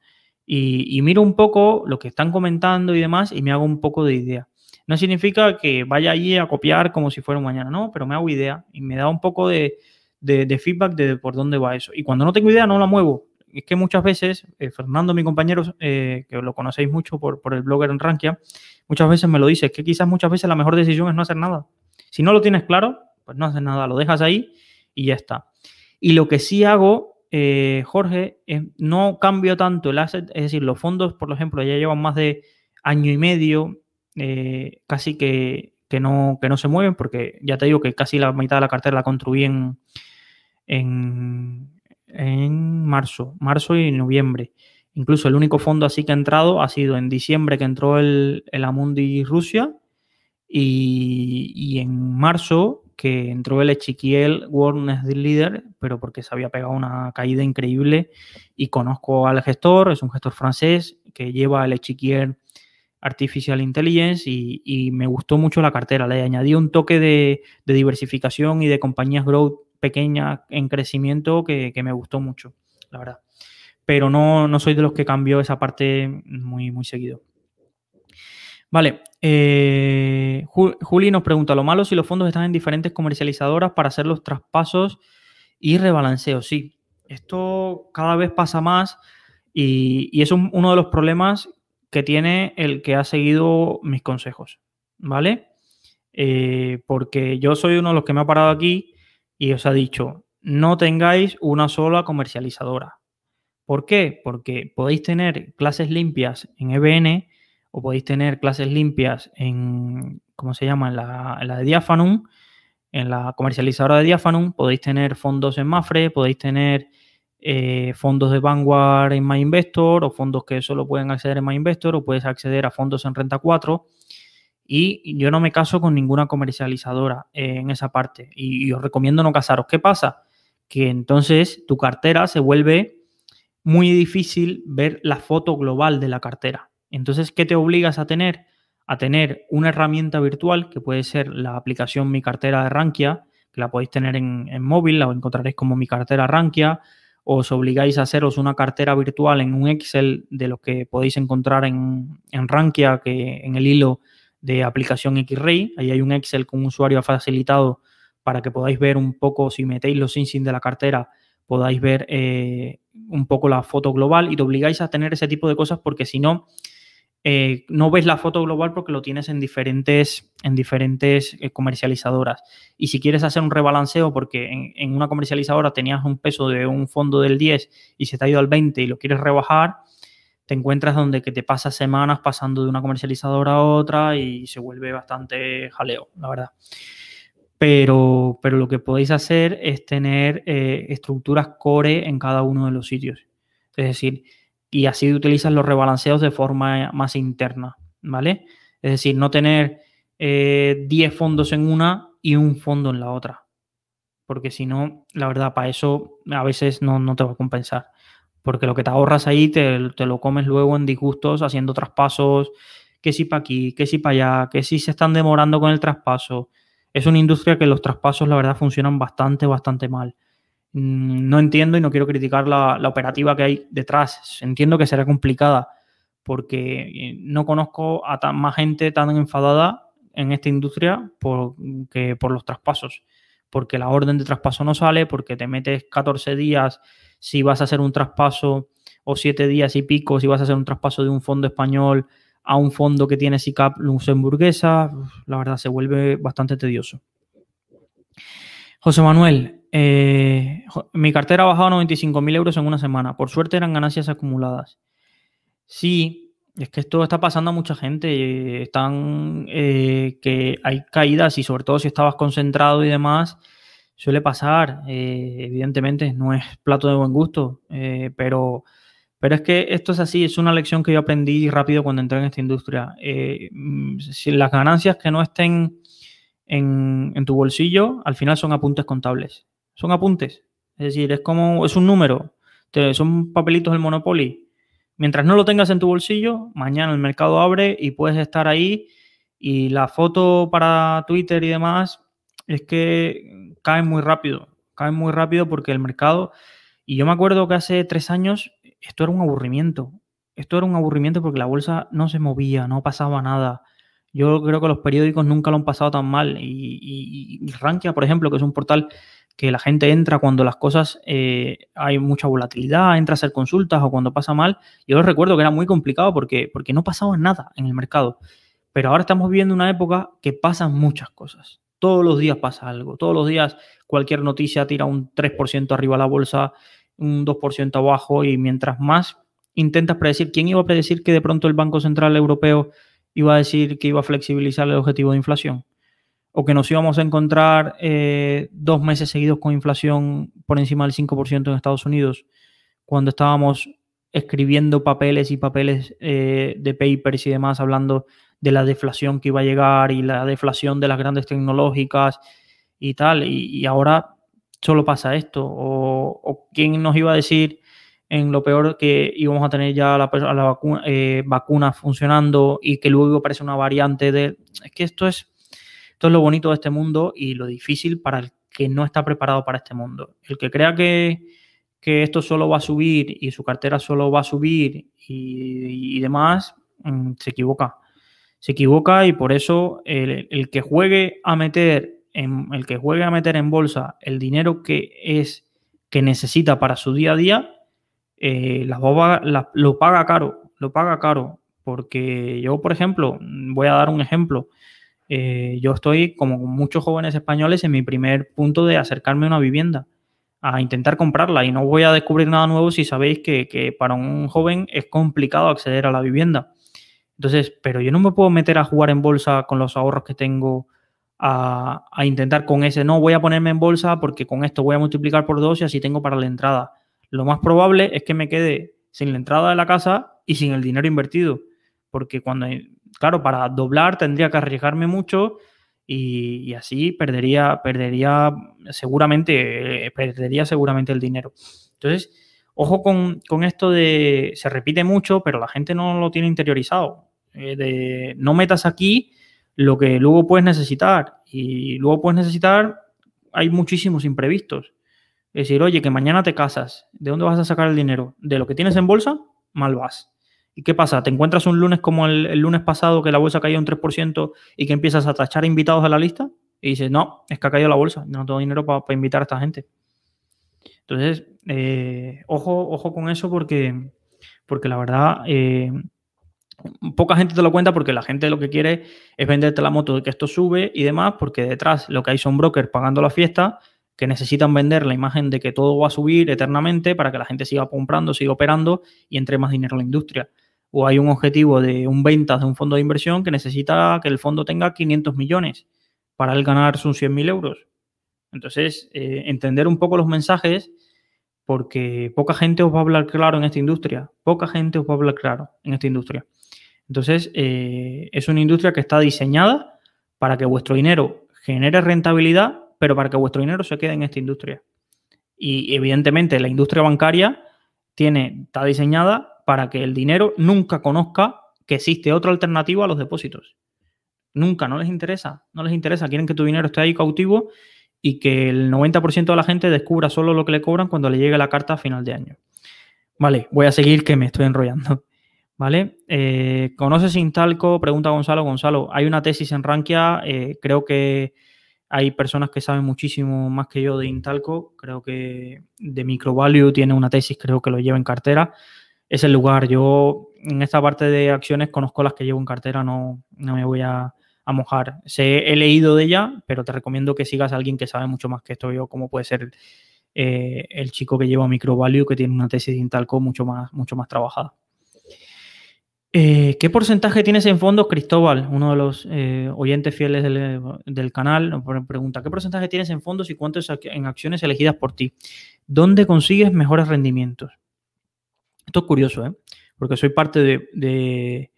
Y, miro un poco lo que están comentando y demás y me hago un poco de idea. No significa que vaya allí a copiar como si fuera un mañana, no, pero me hago idea y me da un poco de, feedback de por dónde va eso. Y cuando no tengo idea, no la muevo. Es que muchas veces, eh, Fernando, mi compañero, eh, que lo conocéis mucho por, por el blogger en Rankia, muchas veces me lo dice, es que quizás muchas veces la mejor decisión es no hacer nada. Si no lo tienes claro, pues no haces nada, lo dejas ahí y ya está. Y lo que sí hago eh, Jorge, no cambio tanto el asset, es decir, los fondos, por ejemplo, ya llevan más de año y medio, eh, casi que, no, que no se mueven, porque ya te digo que casi la mitad de la cartera la construí en, en, marzo, marzo y noviembre. Incluso el único fondo así que ha entrado ha sido en diciembre que entró el, el Amundi Rusia y, y en marzo que entró el Echiquiel World Leader, pero porque se había pegado una caída increíble y conozco al gestor, es un gestor francés que lleva el Echiquiel Artificial Intelligence y, me gustó mucho la cartera, le añadí un toque de, diversificación y de compañías growth pequeñas en crecimiento que, me gustó mucho, la verdad. Pero no, no soy de los que cambió esa parte muy, muy seguido. Vale. Eh, Juli nos pregunta: Lo malo si los fondos están en diferentes comercializadoras para hacer los traspasos y rebalanceos. Sí, esto cada vez pasa más y, es uno de los problemas que tiene el que ha seguido mis consejos. ¿Vale? Eh, porque yo soy uno de los que me ha parado aquí y os ha dicho: no tengáis una sola comercializadora. ¿Por qué? Porque podéis tener clases limpias en EBN o podéis tener clases limpias en, ¿cómo se llama? En la, de Diaphanum, en la comercializadora de Diaphanum, podéis tener fondos en Mafre, podéis tener eh, fondos de Vanguard en MyInvestor o fondos que solo pueden acceder en MyInvestor o puedes acceder a fondos en Renta 4 y yo no me caso con ninguna comercializadora en esa parte y os recomiendo no casaros. ¿Qué pasa? Que entonces tu cartera se vuelve muy difícil ver la foto global de la cartera. Entonces, ¿qué te obligas a tener? A tener una herramienta virtual que puede ser la aplicación Mi Cartera de Rankia, que la podéis tener en, móvil, la encontraréis como Mi Cartera Rankia, os obligáis a haceros una cartera virtual en un Excel de lo que podéis encontrar en, en Rankia, que en el hilo de aplicación Xray, ahí hay un Excel con un usuario facilitado para que podáis ver un poco, si metéis los sin de la cartera, podáis ver eh, un poco la foto global y te obligáis a tener ese tipo de cosas porque si no, eh, no ves la foto global porque lo tienes en diferentes, en diferentes eh, comercializadoras. Y si quieres hacer un rebalanceo porque en, una comercializadora tenías un peso de un fondo del 10 y se te ha ido al 20 y lo quieres rebajar, te encuentras donde que te pasas semanas pasando de una comercializadora a otra y se vuelve bastante jaleo, la verdad pero, pero lo que podéis hacer es tener eh, estructuras core en cada uno de los sitios. Es decir, y así utilizas los rebalanceos de forma más interna, ¿vale? Es decir, no tener 10 eh, fondos en una y un fondo en la otra. Porque si no, la verdad, para eso a veces no, te va a compensar. Porque lo que te ahorras ahí te, te lo comes luego en disgustos haciendo traspasos, que si para aquí, que si para allá, que si se están demorando con el traspaso, es una industria que los traspasos, la verdad, funcionan bastante, bastante mal. Mm, no entiendo y no quiero criticar la, operativa que hay detrás. Entiendo que será complicada porque eh, no conozco a más gente tan enfadada en esta industria por, que por los traspasos. Porque la orden de traspaso no sale, porque te metes 14 días si vas a hacer un traspaso o 7 días y pico si vas a hacer un traspaso de un fondo español a un fondo que tiene SICAP luxemburguesa, la verdad se vuelve bastante tedioso. José Manuel, eh, mi cartera ha bajado a 95.000 euros en una semana. Por suerte eran ganancias acumuladas. Sí, es que esto está pasando a mucha gente. Están eh, que hay caídas y sobre todo si estabas concentrado y demás, suele pasar. Eh, evidentemente no es plato de buen gusto, pero pero es que esto es así, es una lección que yo aprendí rápido cuando entré en esta industria. Mm, si las ganancias que no estén en, tu bolsillo, al final son apuntes contables. Son apuntes. Es decir, es como, es un número. son papelitos del Monopoly. Mientras no lo tengas en tu bolsillo, mañana el mercado abre y puedes estar ahí y la foto para Twitter y demás es que caen muy rápido. Caen muy rápido porque el mercado... Y yo me acuerdo que hace tres años esto era un aburrimiento. Esto era un aburrimiento porque la bolsa no se movía, no pasaba nada. Yo creo que los periódicos nunca lo han pasado tan mal. Y, y, Rankia, por ejemplo, que es un portal que la gente entra cuando las cosas eh, hay mucha volatilidad, entra a hacer consultas o cuando pasa mal. Yo recuerdo que era muy complicado porque, porque no pasaba nada en el mercado. Pero ahora estamos viviendo una época que pasan muchas cosas. Todos los días pasa algo. Todos los días cualquier noticia tira un 3% arriba a la bolsa un 2% abajo y mientras más intentas predecir, ¿quién iba a predecir que de pronto el Banco Central Europeo iba a decir que iba a flexibilizar el objetivo de inflación? O que nos íbamos a encontrar eh, dos meses seguidos con inflación por encima del 5% en Estados Unidos, cuando estábamos escribiendo papeles y papeles eh, de papers y demás hablando de la deflación que iba a llegar y la deflación de las grandes tecnológicas y tal. y ahora solo pasa esto? ¿O, quién nos iba a decir en lo peor que íbamos a tener ya la, vacuna, eh, funcionando y que luego aparece una variante de... Es que esto es, esto es lo bonito de este mundo y lo difícil para el que no está preparado para este mundo. El que crea que, esto solo va a subir y su cartera solo va a subir y, y demás, mm, se equivoca. Se equivoca y por eso el, que juegue a meter en, el que juegue a meter en bolsa el dinero que es que necesita para su día a día, eh, lo paga caro, lo paga caro. Porque yo, por ejemplo, voy a dar un ejemplo. Eh, yo estoy, como muchos jóvenes españoles, en mi primer punto de acercarme a una vivienda, a intentar comprarla. Y no voy a descubrir nada nuevo si sabéis que, para un joven es complicado acceder a la vivienda. Entonces, pero yo no me puedo meter a jugar en bolsa con los ahorros que tengo a, a, intentar con ese, no voy a ponerme en bolsa porque con esto voy a multiplicar por dos y así tengo para la entrada. Lo más probable es que me quede sin la entrada de la casa y sin el dinero invertido. Porque cuando claro, para doblar tendría que arriesgarme mucho y, así perdería, perdería seguramente, perdería seguramente el dinero. Entonces, ojo con, esto de, se repite mucho, pero la gente no lo tiene interiorizado. Eh, de no metas aquí lo que luego puedes necesitar y luego puedes necesitar, hay muchísimos imprevistos. Es decir, oye, que mañana te casas, ¿de dónde vas a sacar el dinero? ¿De lo que tienes en bolsa? Mal vas. ¿Y qué pasa? ¿Te encuentras un lunes como el, lunes pasado que la bolsa caía un 3% y que empiezas a tachar invitados a la lista? Y dices, no, es que ha caído la bolsa, no tengo dinero para invitar a esta gente. Entonces, eh, ojo, ojo con eso porque, porque la verdad, eh, poca gente te lo cuenta porque la gente lo que quiere es venderte la moto de que esto sube y demás, porque detrás lo que hay son brokers pagando la fiesta que necesitan vender la imagen de que todo va a subir eternamente para que la gente siga comprando, siga operando y entre más dinero en la industria o hay un objetivo de un ventas de un fondo de inversión que necesita que el fondo tenga 500 millones para él ganar sus 100.000 euros. Entonces, eh, entender un poco los mensajes porque poca gente os va a hablar claro en esta industria. Poca gente os va a hablar claro en esta industria. Entonces, eh, es una industria que está diseñada para que vuestro dinero genere rentabilidad, pero para que vuestro dinero se quede en esta industria. Y evidentemente la industria bancaria tiene, está diseñada para que el dinero nunca conozca que existe otra alternativa a los depósitos. Nunca, no les interesa, no les interesa, quieren que tu dinero esté ahí cautivo y que el 90% de la gente descubra solo lo que le cobran cuando le llegue la carta a final de año. Vale, voy a seguir que me estoy enrollando. ¿Vale? Eh, ¿Conoces Intalco? Pregunta Gonzalo. Gonzalo, hay una tesis en Rankia, eh, creo que hay personas que saben muchísimo más que yo de Intalco, creo que de Microvalue tiene una tesis, creo que lo lleva en cartera es el lugar. Yo en esta parte de acciones conozco las que llevo en cartera, no, no me voy a, mojar. Sé, he leído de ella, pero te recomiendo que sigas a alguien que sabe mucho más que esto yo, como puede ser eh, el chico que lleva Microvalue, que tiene una tesis de Intalco mucho más, mucho más trabajada. Eh, ¿Qué porcentaje tienes en fondos, Cristóbal? Uno de los eh, oyentes fieles del, del, canal pregunta, ¿qué porcentaje tienes en fondos y cuántos en acciones elegidas por ti? ¿Dónde consigues mejores rendimientos? Esto es curioso, ¿eh? Porque soy parte de...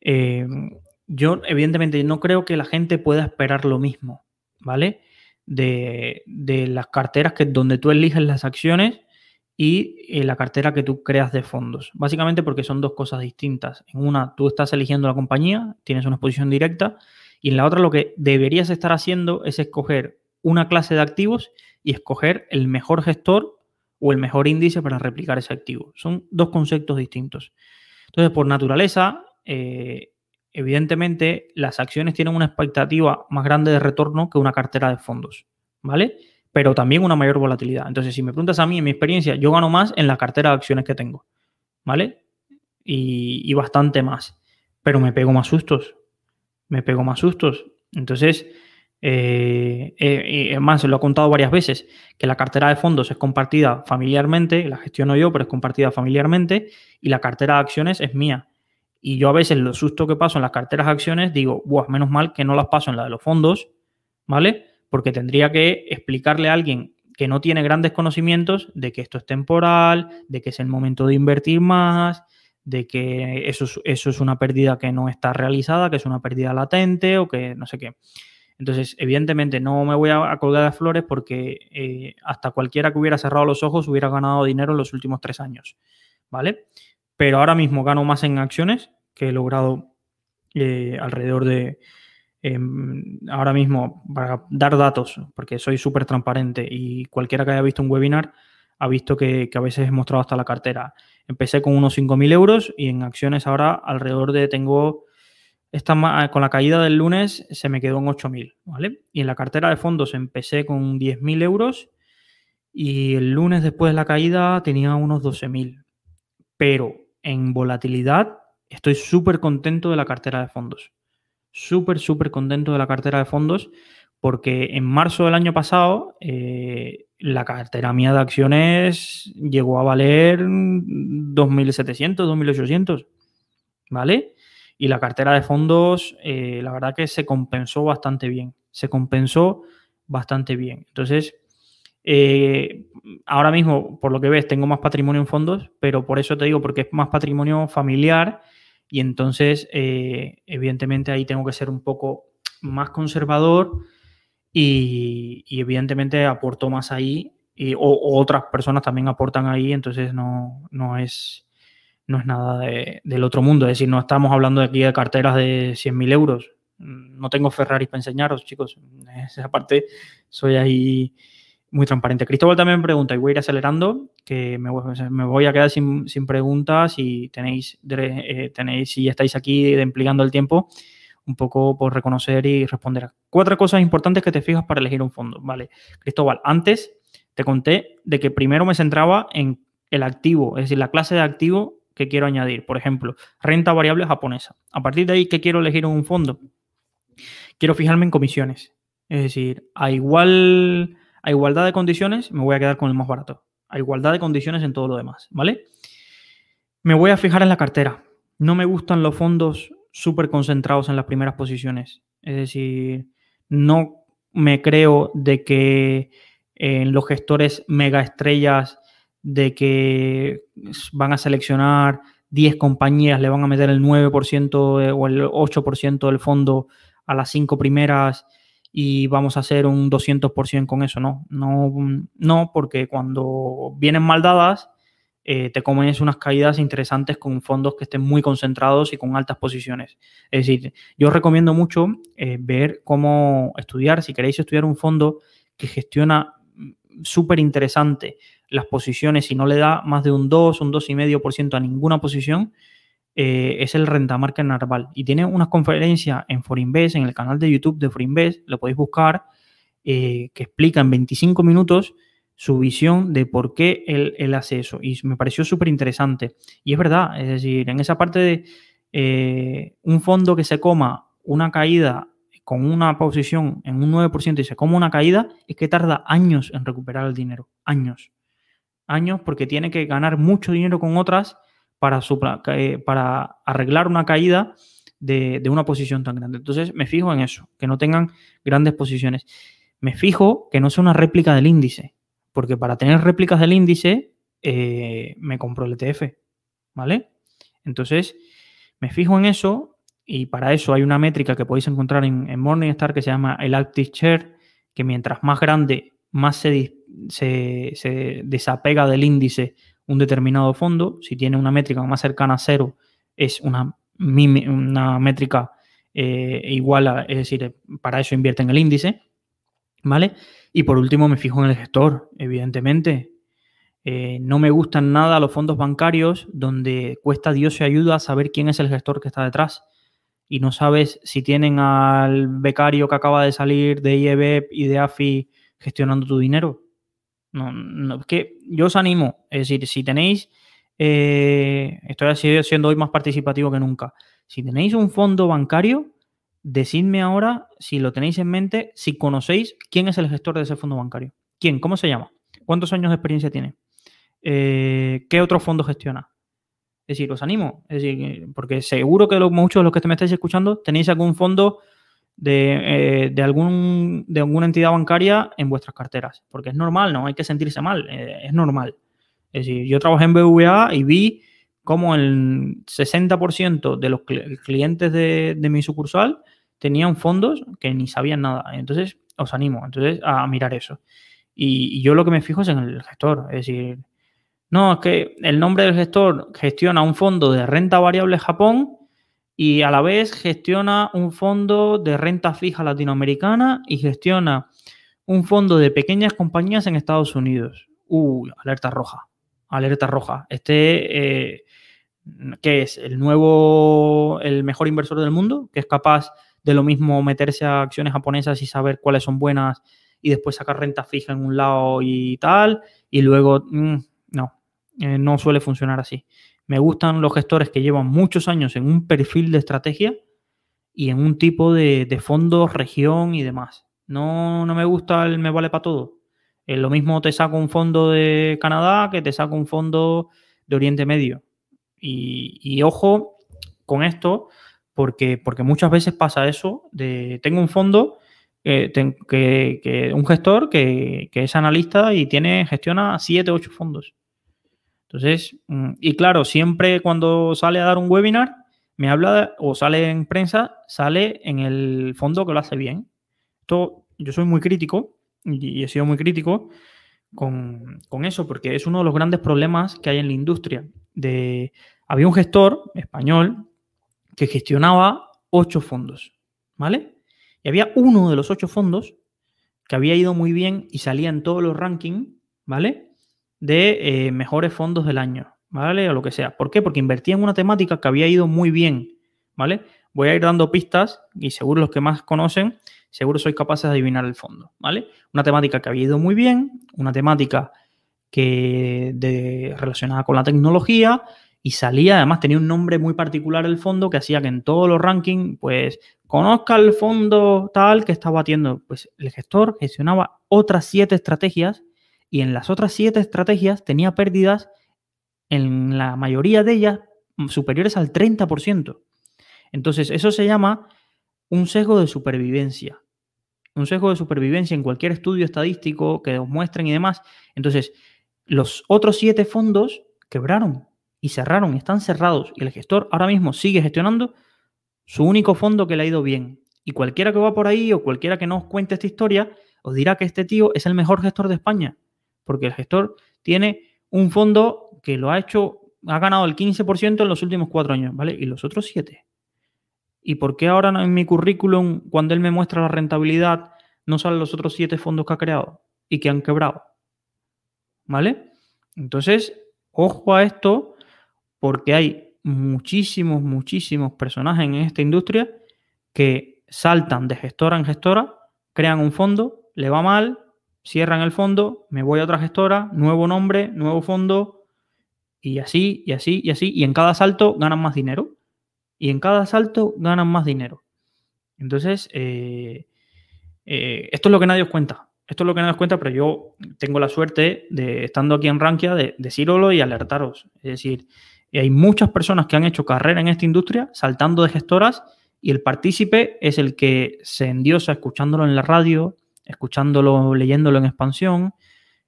Eh, yo, evidentemente, no creo que la gente pueda esperar lo mismo, ¿vale? De, las carteras que, donde tú eliges las acciones y eh, la cartera que tú creas de fondos. Básicamente porque son dos cosas distintas. En una, tú estás eligiendo la compañía, tienes una exposición directa, y en la otra lo que deberías estar haciendo es escoger una clase de activos y escoger el mejor gestor o el mejor índice para replicar ese activo. Son dos conceptos distintos. Entonces, por naturaleza, eh, evidentemente, las acciones tienen una expectativa más grande de retorno que una cartera de fondos, ¿vale? Pero también una mayor volatilidad. Entonces, si me preguntas a mí, en mi experiencia, yo gano más en la cartera de acciones que tengo, ¿vale? Y, y bastante más. Pero me pego más sustos. Me pego más sustos. Entonces, eh, eh, eh, más, se lo he contado varias veces, que la cartera de fondos es compartida familiarmente, la gestiono yo, pero es compartida familiarmente, y la cartera de acciones es mía. Y yo a veces lo susto que paso en las carteras de acciones digo, Buah, menos mal que no las paso en la de los fondos, ¿vale? Porque tendría que explicarle a alguien que no tiene grandes conocimientos de que esto es temporal, de que es el momento de invertir más, de que eso eso es una pérdida que no está realizada, que es una pérdida latente o que no sé qué. Entonces, evidentemente, no me voy a, colgar de flores porque eh, hasta cualquiera que hubiera cerrado los ojos hubiera ganado dinero en los últimos tres años, ¿vale? Pero ahora mismo gano más en acciones que he logrado eh, alrededor de, em, ahora mismo, para dar datos, porque soy súper transparente y cualquiera que haya visto un webinar ha visto que, que, a veces he mostrado hasta la cartera. Empecé con unos 5.000 euros y en acciones ahora alrededor de tengo esta, con la caída del lunes se me quedó en 8.000, ¿vale? Y en la cartera de fondos empecé con 10.000 euros y el lunes después de la caída tenía unos 12.000. Pero en volatilidad estoy súper contento de la cartera de fondos. Súper, súper contento de la cartera de fondos porque en marzo del año pasado eh, la cartera mía de acciones llegó a valer 2.700, 2.800, ¿vale? Y la cartera de fondos, eh, la verdad que se compensó bastante bien, se compensó bastante bien. Entonces, eh, ahora mismo, por lo que ves, tengo más patrimonio en fondos, pero por eso te digo, porque es más patrimonio familiar y entonces, evidentemente, ahí tengo que ser un poco más conservador y, evidentemente aporto más ahí y, o, otras personas también aportan ahí, entonces no, no, es, no es nada del otro mundo. Es decir, no estamos hablando de aquí de carteras de 100.000 euros. No tengo Ferraris para enseñaros, chicos. Esa parte soy ahí muy transparente. Cristóbal también pregunta, y voy a ir acelerando, que me, voy a quedar sin, preguntas y tenéis, eh, tenéis, si estáis aquí empleando el tiempo, un poco por reconocer y responder. Cuatro cosas importantes que te fijas para elegir un fondo. Vale, Cristóbal, antes te conté de que primero me centraba en el activo, es decir, la clase de activo que quiero añadir. Por ejemplo, renta variable japonesa. A partir de ahí, ¿qué quiero elegir un fondo? Quiero fijarme en comisiones. Es decir, a, igual, a igualdad de condiciones, me voy a quedar con el más barato. A igualdad de condiciones en todo lo demás, ¿vale? Me voy a fijar en la cartera. No me gustan los fondos súper concentrados en las primeras posiciones. Es decir, no me creo de que en los gestores mega estrellas de que van a seleccionar 10 compañías, le van a meter el 9% o el 8% del fondo a las 5 primeras y vamos a hacer un 200% con eso. No, no, no, porque cuando vienen mal dadas, eh, te comes unas caídas interesantes con fondos que estén muy concentrados y con altas posiciones. Es decir, yo recomiendo mucho eh, ver cómo estudiar, si queréis estudiar un fondo que gestiona mm, súper interesante las posiciones y no le da más de un 2, un 2,5% a ninguna posición, eh, es el Rentamarket Narval. Y tiene una conferencia en Forinvest, en el canal de YouTube de Forinvest, lo podéis buscar, que explica en 25 minutos su visión de por qué él, hace eso. Y me pareció súper interesante. Y es verdad, es decir, en esa parte de eh, un fondo que se coma una caída con una posición en un 9% y se coma una caída, es que tarda años en recuperar el dinero. Años. Años porque tiene que ganar mucho dinero con otras para, eh, para arreglar una caída de, de una posición tan grande. Entonces me fijo en eso, que no tengan grandes posiciones. Me fijo que no sea una réplica del índice porque para tener réplicas del índice eh, me compro el ETF, ¿vale? Entonces, me fijo en eso y para eso hay una métrica que podéis encontrar en, Morningstar que se llama el Active Share, que mientras más grande, más se, desapega del índice un determinado fondo. Si tiene una métrica más cercana a cero, es una, una métrica eh, igual, a, es decir, para eso invierte en el índice, ¿vale? Y por último me fijo en el gestor, evidentemente. Eh, no me gustan nada los fondos bancarios donde cuesta Dios y ayuda saber quién es el gestor que está detrás. Y no sabes si tienen al becario que acaba de salir de IEB y de AFI gestionando tu dinero. No, no, que yo os animo. Es decir, si tenéis, eh, estoy siendo hoy más participativo que nunca. Si tenéis un fondo bancario, Decidme ahora, si lo tenéis en mente, si conocéis quién es el gestor de ese fondo bancario. ¿Quién? ¿Cómo se llama? ¿Cuántos años de experiencia tiene? Eh, ¿Qué otro fondo gestiona? Es decir, os animo. Es decir, porque seguro que muchos de los que me estáis escuchando tenéis algún fondo de, eh, algún, de alguna entidad bancaria en vuestras carteras. Porque es normal, no hay que sentirse mal. Eh, es normal. Es decir, yo trabajé en BVA y vi cómo el 60% de los clientes de, de mi sucursal tenían fondos que ni sabían nada. Entonces, os animo entonces, a mirar eso. Y, yo lo que me fijo es en el gestor. Es decir, no, es que el nombre del gestor gestiona un fondo de renta variable Japón y a la vez gestiona un fondo de renta fija latinoamericana y gestiona un fondo de pequeñas compañías en Estados Unidos. Uh, alerta roja. Alerta roja. Este, eh, que es el nuevo, el mejor inversor del mundo, que es capaz de lo mismo meterse a acciones japonesas y saber cuáles son buenas y después sacar renta fija en un lado y tal, y luego, mm, no, eh, no suele funcionar así. Me gustan los gestores que llevan muchos años en un perfil de estrategia y en un tipo de, fondo, región y demás. No, no me gusta el me vale para todo. Eh, lo mismo te saco un fondo de Canadá que te saco un fondo de Oriente Medio. Y, ojo con esto, porque, porque, muchas veces pasa eso de tengo un fondo, eh, que, un gestor que, que, es analista y tiene, gestiona 7, 8 fondos. Entonces, mm, y claro, siempre cuando sale a dar un webinar, me habla o sale en prensa, sale en el fondo que lo hace bien. Esto, yo soy muy crítico y he sido muy crítico con, eso, porque es uno de los grandes problemas que hay en la industria. De, había un gestor español que gestionaba ocho fondos, ¿vale? Y había uno de los ocho fondos que había ido muy bien y salía en todos los rankings, ¿vale? De eh, mejores fondos del año, ¿vale? O lo que sea. ¿Por qué? Porque invertía en una temática que había ido muy bien, ¿vale? Voy a ir dando pistas y seguro los que más conocen seguro sois capaces de adivinar el fondo, ¿vale? Una temática que había ido muy bien, una temática que de, relacionada con la tecnología y salía, además tenía un nombre muy particular el fondo que hacía que en todos los rankings, pues, conozca el fondo tal que estaba batiendo. Pues el gestor gestionaba otras siete estrategias y en las otras siete estrategias tenía pérdidas en la mayoría de ellas superiores al 30%. Entonces, eso se llama un sesgo de supervivencia. Un sesgo de supervivencia en cualquier estudio estadístico que os muestren y demás. Entonces, los otros siete fondos quebraron y cerraron, están cerrados. Y el gestor ahora mismo sigue gestionando su único fondo que le ha ido bien. Y cualquiera que va por ahí o cualquiera que no os cuente esta historia, os dirá que este tío es el mejor gestor de España. Porque el gestor tiene un fondo que lo ha hecho, ha ganado el 15% en los últimos cuatro años, ¿vale? Y los otros siete ¿Y por qué ahora en mi currículum, cuando él me muestra la rentabilidad, no salen los otros siete fondos que ha creado y que han quebrado? ¿Vale? Entonces, ojo a esto, porque hay muchísimos, muchísimos personajes en esta industria que saltan de gestora en gestora, crean un fondo, le va mal, cierran el fondo, me voy a otra gestora, nuevo nombre, nuevo fondo, y así, y así, y así, y en cada salto ganan más dinero y en cada salto ganan más dinero. Entonces, eh, eh, esto es lo que nadie os cuenta. Esto es lo que nadie os cuenta, pero yo tengo la suerte de, estando aquí en Rankia, de decirlo y alertaros. Es decir, hay muchas personas que han hecho carrera en esta industria saltando de gestoras y el partícipe es el que se endiosa escuchándolo en la radio, escuchándolo, leyéndolo en expansión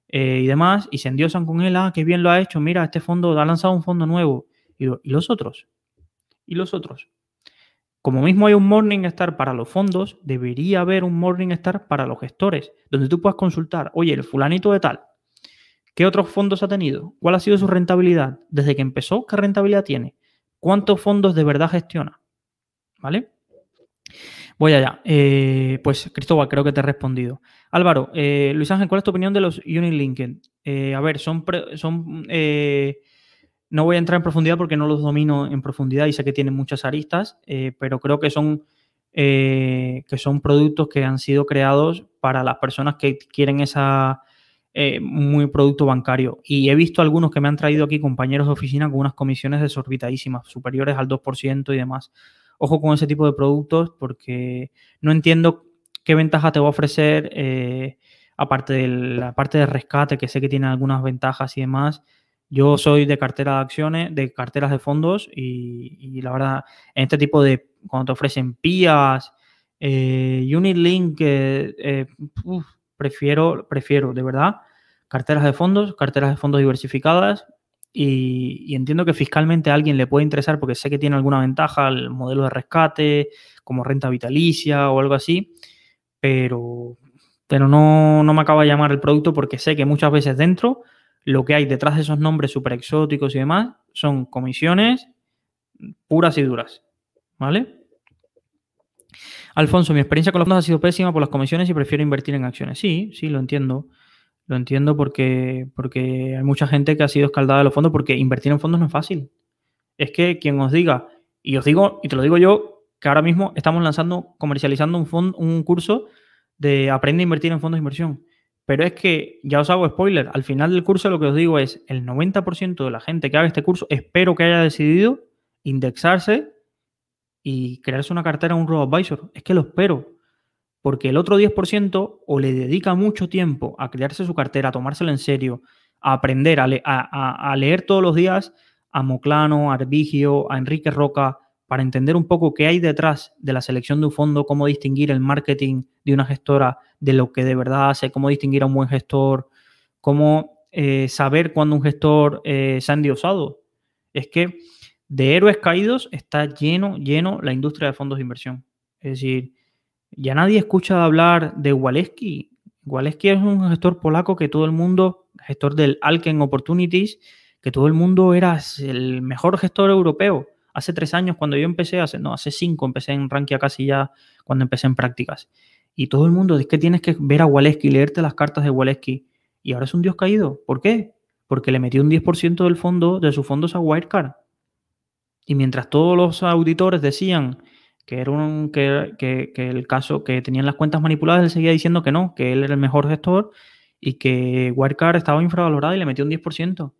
eh, y demás, y se endiosan con él, ah, qué bien lo ha hecho, mira, este fondo ha lanzado un fondo nuevo. ¿y los otros? y los otros. Como mismo hay un Morningstar para los fondos, debería haber un Morningstar para los gestores, donde tú puedas consultar, oye, el fulanito de tal, ¿qué otros fondos ha tenido? ¿Cuál ha sido su rentabilidad? Desde que empezó, ¿qué rentabilidad tiene? ¿Cuántos fondos de verdad gestiona? ¿Vale? Voy allá. Eh, pues, Cristóbal, creo que te he respondido. Álvaro, eh, Luis Ángel, ¿cuál es tu opinión de los Unilinked? Eh, a ver, son, son no voy a entrar en profundidad porque no los domino en profundidad y sé que tienen muchas aristas, eh, pero creo que son, eh, que son productos que han sido creados para las personas que quieren esa eh, muy producto bancario. Y he visto algunos que me han traído aquí compañeros de oficina con unas comisiones desorbitadísimas, superiores al 2% y demás. Ojo con ese tipo de productos porque no entiendo qué ventaja te va a ofrecer, aparte de la parte de rescate, que sé que tiene algunas ventajas y demás. Yo soy de cartera de acciones, de carteras de fondos y, la verdad, en este tipo de, cuando te ofrecen PIAs, eh, Unit Link, eh, prefiero, prefiero, de verdad, carteras de fondos, carteras de fondos diversificadas y, entiendo que fiscalmente a alguien le puede interesar porque sé que tiene alguna ventaja el modelo de rescate, como renta vitalicia o algo así, pero, pero no, no me acaba de llamar el producto porque sé que muchas veces dentro lo que hay detrás de esos nombres súper exóticos y demás son comisiones puras y duras. ¿Vale? Alfonso, mi experiencia con los fondos ha sido pésima por las comisiones y prefiero invertir en acciones. Sí, sí, lo entiendo. Lo entiendo porque, porque hay mucha gente que ha sido escaldada de los fondos porque invertir en fondos no es fácil. Es que quien os diga, y os digo, y te lo digo yo, que ahora mismo estamos lanzando, comercializando un, fondo, un curso de aprende a invertir en fondos de inversión. Pero es que, ya os hago spoiler, al final del curso lo que os digo es, el 90% de la gente que haga este curso, espero que haya decidido indexarse y crearse una cartera un robo-advisor. Es que lo espero. Porque el otro 10% o le dedica mucho tiempo a crearse su cartera, a tomárselo en serio, a aprender, a, leer todos los días a Moclano, a Arbigio, a Enrique Roca, para entender un poco qué hay detrás de la selección de un fondo, cómo distinguir el marketing de una gestora de lo que de verdad hace, cómo distinguir a un buen gestor, cómo eh, saber cuándo un gestor eh, se ha endiosado. Es que de héroes caídos está lleno, lleno la industria de fondos de inversión. Es decir, ya nadie escucha hablar de Waleski. Waleski es un gestor polaco que todo el mundo, gestor del Alken Opportunities, que todo el mundo era el mejor gestor europeo. Hace tres años, cuando yo empecé, hace, no, hace cinco, empecé en Rankia casi ya cuando empecé en prácticas. Y todo el mundo, es que tienes que ver a Waleski, leerte las cartas de Waleski. Y ahora es un dios caído. ¿Por qué? Porque le metió un 10% del fondo, de sus fondos a Wirecard. Y mientras todos los auditores decían que era un, que, que, el caso, que tenían las cuentas manipuladas, él seguía diciendo que no, que él era el mejor gestor y que Wirecard estaba infravalorado y le metió un 10%.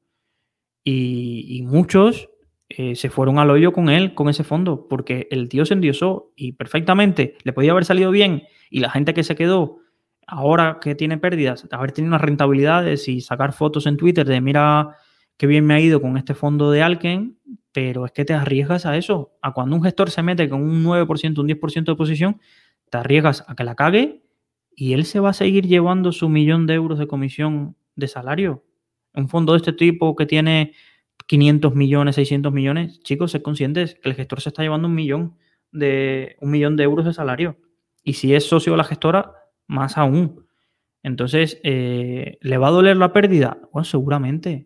Y, muchos eh, se fueron al hoyo con él, con ese fondo, porque el tío se endiosó y perfectamente le podía haber salido bien y la gente que se quedó ahora que tiene pérdidas, haber tenido unas rentabilidades y sacar fotos en Twitter de mira qué bien me ha ido con este fondo de Alken, pero es que te arriesgas a eso, a cuando un gestor se mete con un 9%, un 10% de posición, te arriesgas a que la cague y él se va a seguir llevando su millón de euros de comisión de salario. Un fondo de este tipo que tiene 500 millones, 600 millones, chicos, sed conscientes que el gestor se está llevando un millón de, un millón de euros de salario. Y si es socio de la gestora, más aún. Entonces, eh, ¿le va a doler la pérdida? Bueno, seguramente.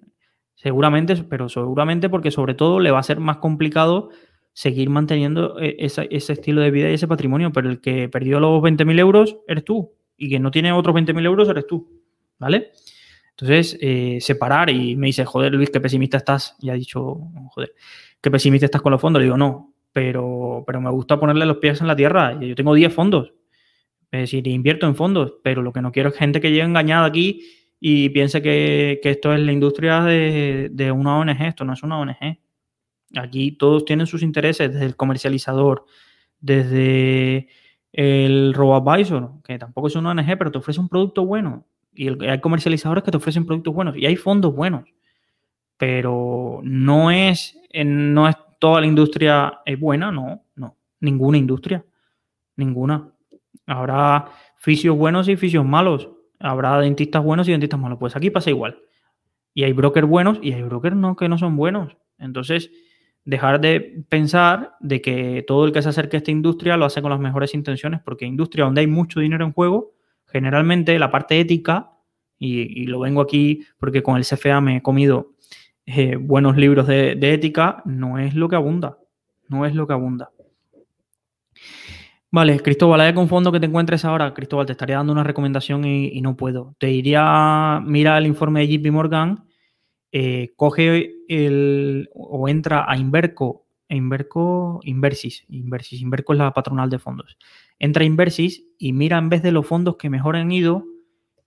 Seguramente, pero seguramente porque sobre todo le va a ser más complicado seguir manteniendo eh, ese, estilo de vida y ese patrimonio. Pero el que perdió los 20.000 euros eres tú. Y que no tiene otros 20.000 euros eres tú. ¿Vale? Entonces, eh, separar y me dice, joder, Luis, qué pesimista estás. Y ha dicho, joder, qué pesimista estás con los fondos. Le digo, no, pero, pero me gusta ponerle los pies en la tierra. Yo tengo 10 fondos. Es decir, invierto en fondos, pero lo que no quiero es gente que llegue engañada aquí y piense que, esto es la industria de, de, una ONG. Esto no es una ONG. Aquí todos tienen sus intereses, desde el comercializador, desde el robo-advisor, que tampoco es una ONG, pero te ofrece un producto bueno. Y hay comercializadores que te ofrecen productos buenos y hay fondos buenos. Pero no es, no es toda la industria es buena, no, no. Ninguna industria. Ninguna. Habrá fisios buenos y fisios malos. Habrá dentistas buenos y dentistas malos. Pues aquí pasa igual. Y hay brokers buenos y hay brokers no, que no son buenos. Entonces, dejar de pensar de que todo el que se acerque a esta industria lo hace con las mejores intenciones, porque industria donde hay mucho dinero en juego, generalmente la parte ética, y, lo vengo aquí porque con el CFA me he comido eh, buenos libros de, ética, no es lo que abunda, no es lo que abunda. Vale, Cristóbal, hay un fondo que te encuentres ahora, Cristóbal, te estaría dando una recomendación y, no puedo. Te iría, mira el informe de JP Morgan, eh, coge el, o entra a Inverco, Inverco, Inversis, Inversis, Inverco es la patronal de fondos. Entra a Inversis y mira en vez de los fondos que mejor han ido,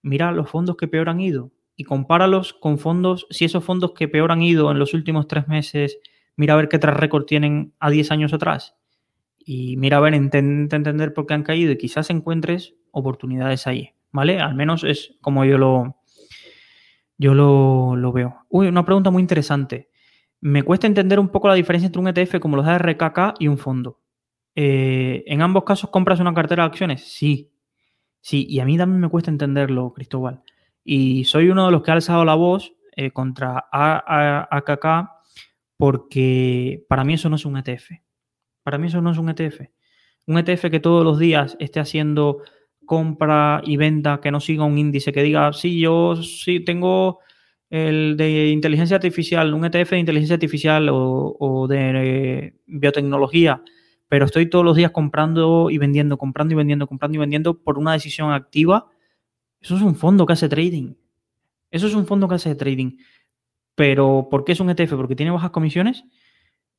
mira los fondos que peor han ido y compáralos con fondos, si esos fondos que peor han ido en los últimos tres meses, mira a ver qué tras récord tienen a 10 años atrás y mira a ver, intenta entender por qué han caído y quizás encuentres oportunidades ahí, ¿vale? Al menos es como yo lo, yo lo, veo. Uy, una pregunta muy interesante. Me cuesta entender un poco la diferencia entre un ETF como los de RKK y un fondo. Eh, ¿En ambos casos compras una cartera de acciones? Sí. Sí, y a mí también me cuesta entenderlo, Cristóbal. Y soy uno de los que ha alzado la voz eh, contra AKK porque para mí eso no es un ETF. Para mí eso no es un ETF. Un ETF que todos los días esté haciendo compra y venta, que no siga un índice, que diga, sí, yo sí tengo el de inteligencia artificial, un ETF de inteligencia artificial o, de biotecnología, pero estoy todos los días comprando y vendiendo, comprando y vendiendo, comprando y vendiendo por una decisión activa. Eso es un fondo que hace trading. Eso es un fondo que hace trading. Pero ¿por qué es un ETF? Porque tiene bajas comisiones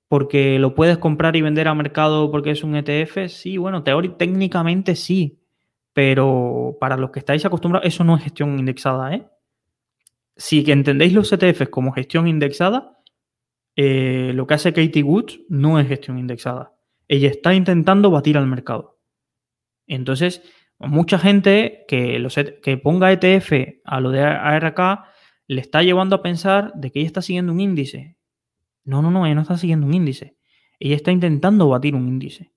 porque lo puedes comprar y vender a mercado porque es un ETF. Sí, bueno, teóricamente, técnicamente sí, pero para los que estáis acostumbrados, eso no es gestión indexada, ¿eh? Si entendéis los ETFs como gestión indexada, eh, lo que hace Katie Woods no es gestión indexada. Ella está intentando batir al mercado. Entonces, mucha gente que, e que ponga ETF a lo de ARK le está llevando a pensar de que ella está siguiendo un índice. No, no, no, ella no está siguiendo un índice. Ella está intentando batir un índice.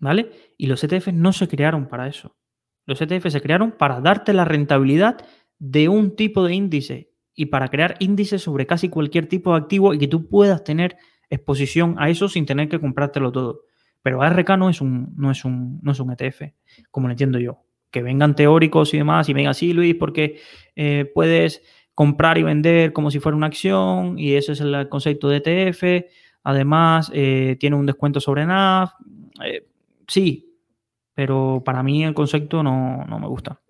¿Vale? Y los ETFs no se crearon para eso. Los ETF se crearon para darte la rentabilidad de un tipo de índice y para crear índices sobre casi cualquier tipo de activo y que tú puedas tener exposición a eso sin tener que comprártelo todo. Pero ARK no es un, no es un, no es un ETF, como lo entiendo yo. Que vengan teóricos y demás y vengan así, Luis, porque eh, puedes comprar y vender como si fuera una acción y ese es el concepto de ETF. Además, eh, tiene un descuento sobre NAV. Eh, sí, pero para mí el concepto no, me gusta.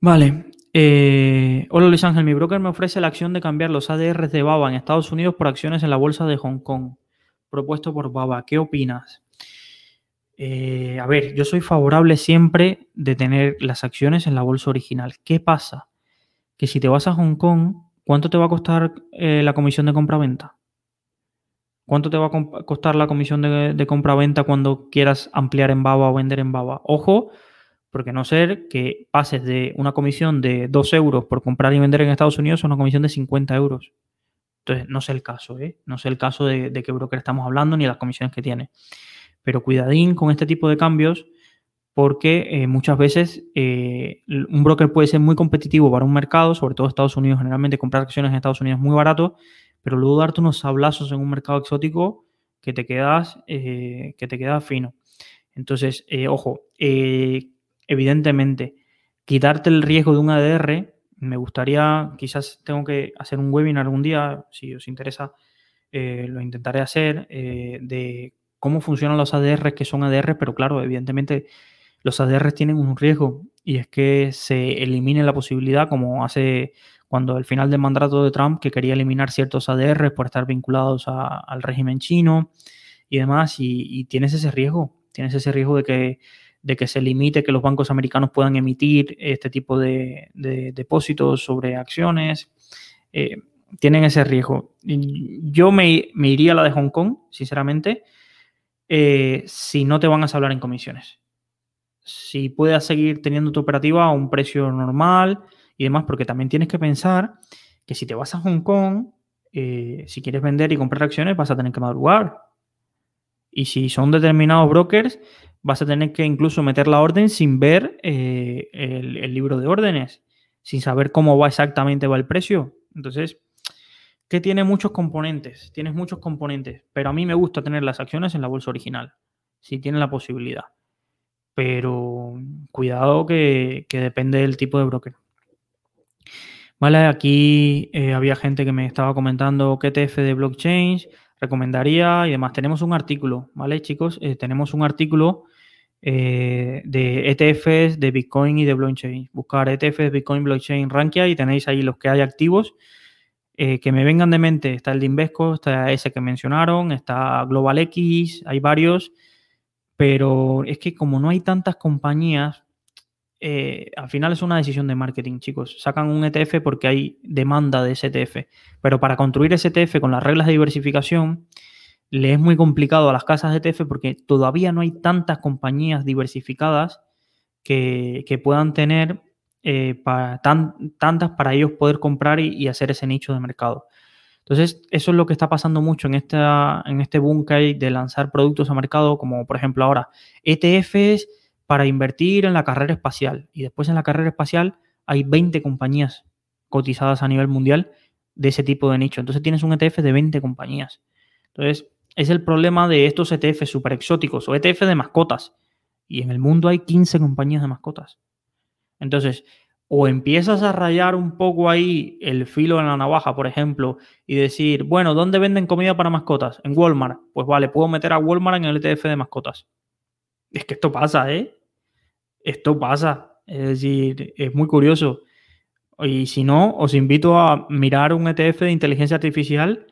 Vale. Eh, hola Luis Ángel, mi broker me ofrece la acción de cambiar los ADRs de BABA en Estados Unidos por acciones en la bolsa de Hong Kong, propuesto por BABA. ¿Qué opinas? A ver, yo soy favorable siempre de tener las acciones en la bolsa original. ¿Qué pasa? Que si te vas a Hong Kong, ¿cuánto te va a costar eh, la comisión de compra-venta? ¿Cuánto te va a costar la comisión de, compra-venta cuando quieras ampliar en Baba o vender en Baba? Ojo, porque no ser que pases de una comisión de 2 euros por comprar y vender en Estados Unidos a una comisión de 50 euros. Entonces, no sé el caso, ¿eh? No sé el caso de, qué broker estamos hablando ni las comisiones que tiene. Pero cuidadín con este tipo de cambios porque eh, muchas veces eh, un broker puede ser muy competitivo para un mercado, sobre todo Estados Unidos, generalmente comprar acciones en Estados Unidos es muy barato, pero luego darte unos sablazos en un mercado exótico que te quedas, eh, que te queda fino. Entonces, eh, ojo, evidentemente, quitarte el riesgo de un ADR, me gustaría, quizás tengo que hacer un webinar algún día, si os interesa, lo intentaré hacer, de cómo funcionan los ADR, que son ADR, pero claro, evidentemente los ADR tienen un riesgo y es que se elimine la posibilidad, como hace cuando al final del mandato de Trump, que quería eliminar ciertos ADR por estar vinculados al régimen chino y demás, y, tienes ese riesgo, tienes ese riesgo de que, de que se limite que los bancos americanos puedan emitir este tipo de, depósitos sobre acciones. Eh, tienen ese riesgo. Yo me, iría a la de Hong Kong, sinceramente, eh, si no te van a hablar en comisiones. Si puedes seguir teniendo tu operativa a un precio normal, y demás, porque también tienes que pensar que si te vas a Hong Kong, eh, si quieres vender y comprar acciones, vas a tener que madrugar. Y si son determinados brokers, vas a tener que incluso meter la orden sin ver eh, el, libro de órdenes, sin saber cómo va exactamente va el precio. Entonces, que tiene muchos componentes, tienes muchos componentes, pero a mí me gusta tener las acciones en la bolsa original, si tiene la posibilidad. Pero cuidado que depende del tipo de broker. Vale, aquí eh, había gente que me estaba comentando qué ETF de blockchain recomendaría y demás. Tenemos un artículo, ¿vale, chicos? Eh, tenemos un artículo eh, de ETFs de Bitcoin y de blockchain. Buscar ETFs, Bitcoin, blockchain, Rankia y tenéis ahí los que hay activos. que me vengan de mente, está el de Invesco, está ese que mencionaron, está Global X, hay varios, pero es que como no hay tantas compañías, eh, al final es una decisión de marketing, chicos. Sacan un ETF porque hay demanda de ese ETF. Pero para construir ese ETF con las reglas de diversificación, le es muy complicado a las casas de ETF porque todavía no hay tantas compañías diversificadas que, puedan tener eh, para, tantas para ellos poder comprar y, hacer ese nicho de mercado. Entonces, eso es lo que está pasando mucho en, este boom que hay de lanzar productos a mercado, como por ejemplo ahora ETFs para invertir en la carrera espacial. Y después en la carrera espacial hay 20 compañías cotizadas a nivel mundial de ese tipo de nicho. Entonces tienes un ETF de 20 compañías. Entonces, es el problema de estos ETF super exóticos o ETF de mascotas. Y en el mundo hay 15 compañías de mascotas. Entonces, o empiezas a rayar un poco ahí el filo en la navaja, por ejemplo, y decir, bueno, ¿dónde venden comida para mascotas? En Walmart. Pues vale, puedo meter a Walmart en el ETF de mascotas. Es que esto pasa, ¿eh? Esto pasa. Es decir, es muy curioso. Y si no, os invito a mirar un ETF de inteligencia artificial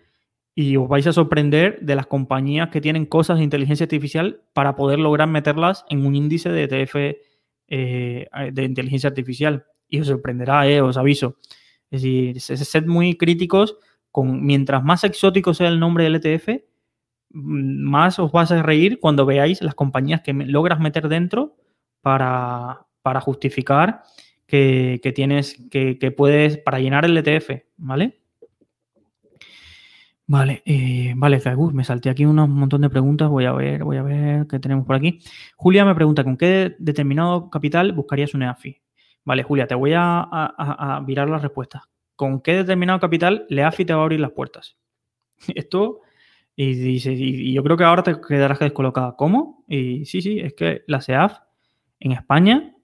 y os vais a sorprender de las compañías que tienen cosas de inteligencia artificial para poder lograr meterlas en un índice de ETF eh, de inteligencia artificial. Y os sorprenderá, eh, os aviso. Es decir, sed muy críticos con mientras más exótico sea el nombre del ETF, mm, más os vas a reír cuando veáis las compañías que logras meter dentro para, justificar que, tienes, que, que puedes, para llenar el ETF, ¿vale? Vale, eh, vale, me salté aquí un montón de preguntas. Voy a ver, voy a ver qué tenemos por aquí. Julia me pregunta: ¿con qué determinado capital buscarías un EAFI? Vale, Julia, te voy a, virar la respuesta. ¿Con qué determinado capital el EAFI te va a abrir las puertas? Esto, y, dice, y, yo creo que ahora te quedarás descolocada. ¿Cómo? Y sí, sí, es que las EAF en España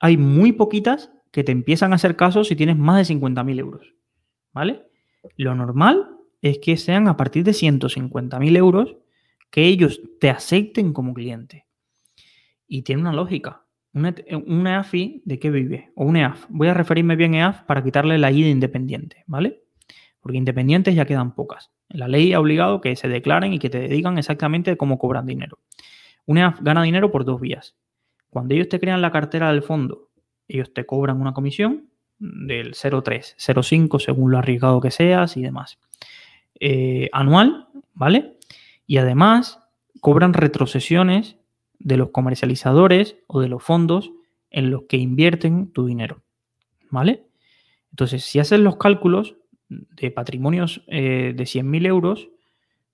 hay muy poquitas que te empiezan a hacer caso si tienes más de 50.000 euros. ¿Vale? Lo normal es que sean a partir de 150.000 euros que ellos te acepten como cliente. Y tiene una lógica. Una, EAFI, ¿de qué vive? O un EAF. Voy a referirme bien a EAF para quitarle la I de independiente, ¿vale? Porque independientes ya quedan pocas. La ley ha obligado que se declaren y que te digan exactamente cómo cobran dinero. Un EAF gana dinero por dos vías. Cuando ellos te crean la cartera del fondo, ellos te cobran una comisión del 0,3, 0,5 según lo arriesgado que seas y demás. Eh, anual, ¿vale? Y además cobran retrocesiones de los comercializadores o de los fondos en los que invierten tu dinero, ¿vale? Entonces, si haces los cálculos de patrimonios eh, de 100.000 euros,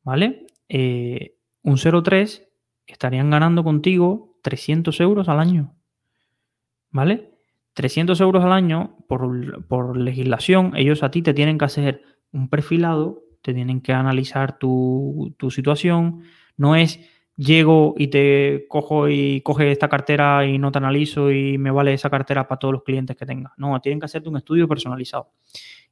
¿vale? Eh, un 0,3 estarían ganando contigo 300 euros al año, ¿vale? 300 euros al año, por, por legislación, ellos a ti te tienen que hacer un perfilado te tienen que analizar tu, situación. No es llego y te cojo y coge esta cartera y no te analizo y me vale esa cartera para todos los clientes que tenga. No, tienen que hacerte un estudio personalizado.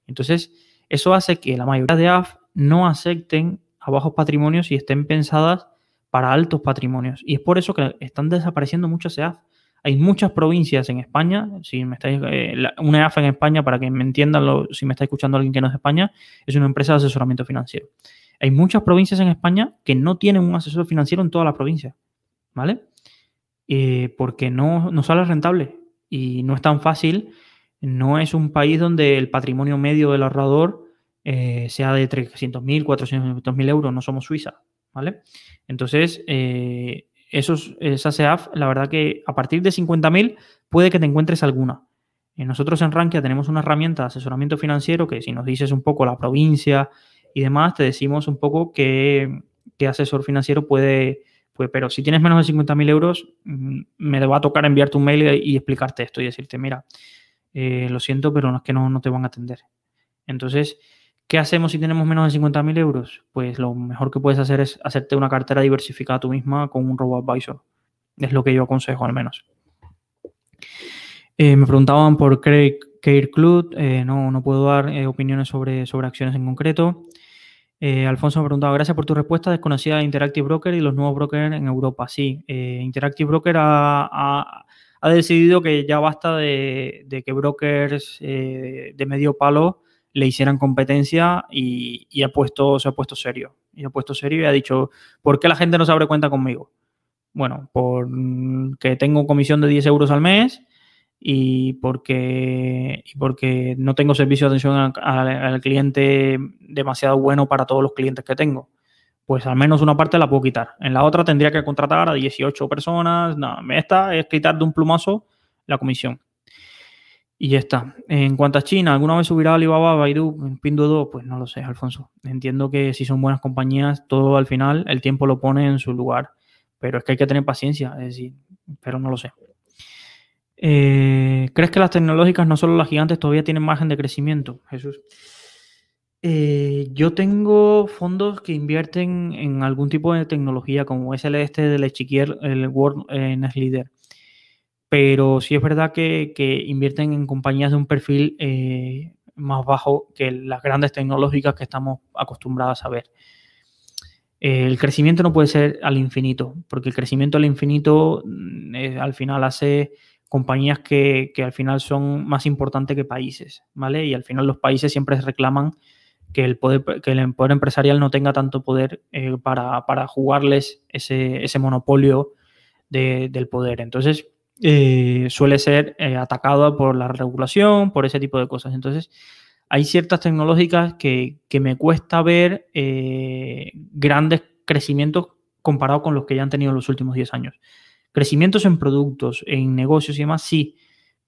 Entonces, eso hace que la mayoría de AF no acepten a bajos patrimonios y estén pensadas para altos patrimonios. Y es por eso que están desapareciendo muchas EAF. Hay muchas provincias en España, si me estáis, eh, una EAF en España, para que me entiendan, si me está escuchando alguien que no es de España, es una empresa de asesoramiento financiero. Hay muchas provincias en España que no tienen un asesor financiero en toda la provincia, ¿vale? Eh, porque no, no sale rentable y no es tan fácil. No es un país donde el patrimonio medio del ahorrador eh, sea de 300.000, 400.000 euros, no somos Suiza, ¿vale? Entonces, esos, esa SEAF, la verdad que a partir de 50.000 puede que te encuentres alguna. Eh, nosotros en Rankia tenemos una herramienta de asesoramiento financiero que si nos dices un poco la provincia y demás, te decimos un poco qué, asesor financiero puede, pero si tienes menos de 50.000 euros, mm, me va a tocar enviarte un mail y, explicarte esto y decirte, mira, eh, lo siento, pero no es que no, no te van a atender. Entonces, ¿Qué hacemos si tenemos menos de 50.000 euros? Pues lo mejor que puedes hacer es hacerte una cartera diversificada tú misma con un robo-advisor. Es lo que yo aconsejo al menos. Eh, me preguntaban por Care Club. Eh, no, no puedo dar opiniones sobre, sobre acciones en concreto. Alfonso me preguntaba, gracias por tu respuesta. Desconocida de Interactive Broker y los nuevos brokers en Europa. Sí, Interactive Broker ha, decidido que ya basta de, de que brokers de medio palo le hicieran competencia y, ha puesto, se ha puesto serio. Y ha puesto serio y ha dicho, ¿por qué la gente no se abre cuenta conmigo? Bueno, porque tengo comisión de 10 euros al mes y porque, porque no tengo servicio de atención al, cliente demasiado bueno para todos los clientes que tengo. Pues al menos una parte la puedo quitar. En la otra tendría que contratar a 18 personas. No, esta es quitar de un plumazo la comisión. Y ya está. En cuanto a China, ¿alguna vez subirá Alibaba, Baidu, Pinduoduo? Pues no lo sé, Alfonso. Entiendo que si son buenas compañías, todo al final el tiempo lo pone en su lugar. Pero es que hay que tener paciencia, es decir, pero no lo sé. Eh, ¿Crees que las tecnológicas, no solo las gigantes, todavía tienen margen de crecimiento, Jesús? Eh, yo tengo fondos que invierten en algún tipo de tecnología, como es el este del Echiquier, el World eh, Leader pero sí es verdad que, invierten en compañías de un perfil eh, más bajo que las grandes tecnológicas que estamos acostumbrados a ver. el crecimiento no puede ser al infinito, porque el crecimiento al infinito mm, al final hace compañías que, al final son más importantes que países, ¿vale? Y al final los países siempre reclaman que el poder, que el poder empresarial no tenga tanto poder eh, para, jugarles ese, ese monopolio del poder. Entonces, eh, suele ser eh, atacado por la regulación, por ese tipo de cosas. Entonces, hay ciertas tecnológicas que, me cuesta ver grandes crecimientos comparados con los que ya han tenido en los últimos 10 años. Crecimientos en productos, en negocios y demás, sí,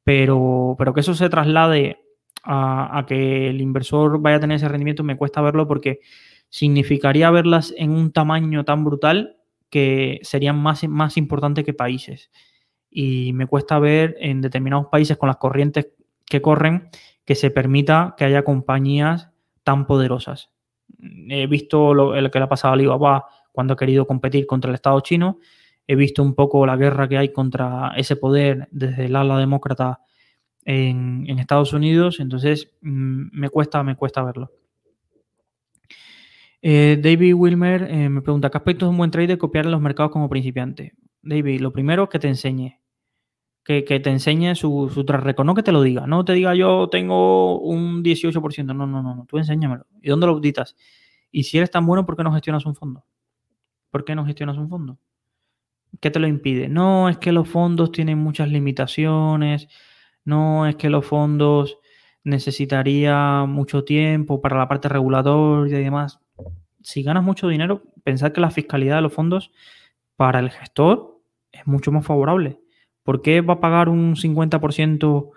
pero, pero que eso se traslade a, que el inversor vaya a tener ese rendimiento me cuesta verlo porque significaría verlas en un tamaño tan brutal que serían más, más importantes que países. Y me cuesta ver en determinados países con las corrientes que corren que se permita que haya compañías tan poderosas. He visto lo, que le ha pasado a Alibaba cuando ha querido competir contra el Estado chino. He visto un poco la guerra que hay contra ese poder desde el ala demócrata en, Estados Unidos, entonces mm, me cuesta, me cuesta verlo. Eh, David Wilmer eh, me pregunta, ¿qué aspecto es un buen trader copiar en los mercados como principiante? David, lo primero que te enseñe. Que, te enseñe su, su no que te lo diga, no te diga yo tengo un 18%, no, no, no, no, tú enséñamelo. ¿Y dónde lo auditas? Y si eres tan bueno, ¿por qué no gestionas un fondo? ¿Por qué no gestionas un fondo? ¿Qué te lo impide? No, es que los fondos tienen muchas limitaciones, no es que los fondos necesitaría mucho tiempo para la parte regulatoria y demás. Si ganas mucho dinero, pensad que la fiscalidad de los fondos para el gestor es mucho más favorable. ¿Por qué va a pagar un 50%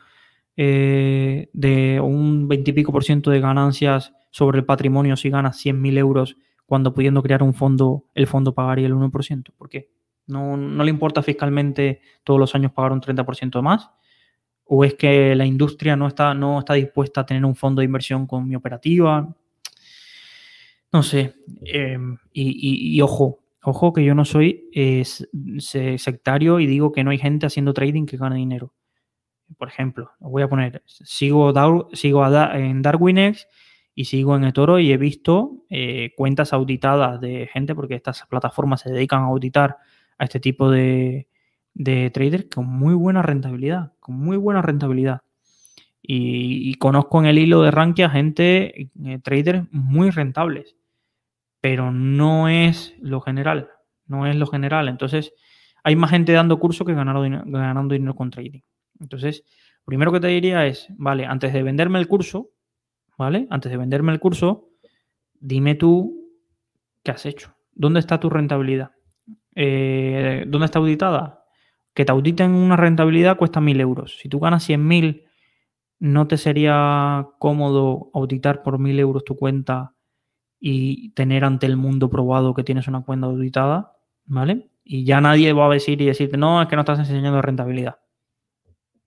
eh, de un 20 y pico por ciento de ganancias sobre el patrimonio si ganas 100.000 euros cuando pudiendo crear un fondo, el fondo pagaría el 1%? ¿Por qué? No, le importa fiscalmente todos los años pagar un 30% más ¿O es que la industria no está, no está dispuesta a tener un fondo de inversión con mi operativa? No sé. Em, y, ojo, ojo que yo no soy sectario y digo que no hay gente haciendo trading que gane dinero. Por ejemplo, os voy a poner, sigo, sigo en Darwinex y sigo en eToro y he visto eh, cuentas auditadas de gente, porque estas plataformas se dedican a auditar a este tipo de, de traders con muy buena rentabilidad, con muy buena rentabilidad. Y, conozco en el hilo de Rankia gente, eh, traders muy rentables, pero no es lo general, no es lo general. Entonces, hay más gente dando curso que ganando, ganando dinero con trading. Entonces, primero que te diría es, vale, antes de venderme el curso, ¿vale? Antes de venderme el curso, dime tú qué has hecho. ¿Dónde está tu rentabilidad? Eh, ¿Dónde está auditada? que te auditen una rentabilidad cuesta mil euros. Si tú ganas 100.000, ¿no te sería cómodo auditar por mil euros tu cuenta y tener ante el mundo probado que tienes una cuenta auditada? ¿Vale? Y ya nadie va a decir y decirte, no, es que no estás enseñando rentabilidad.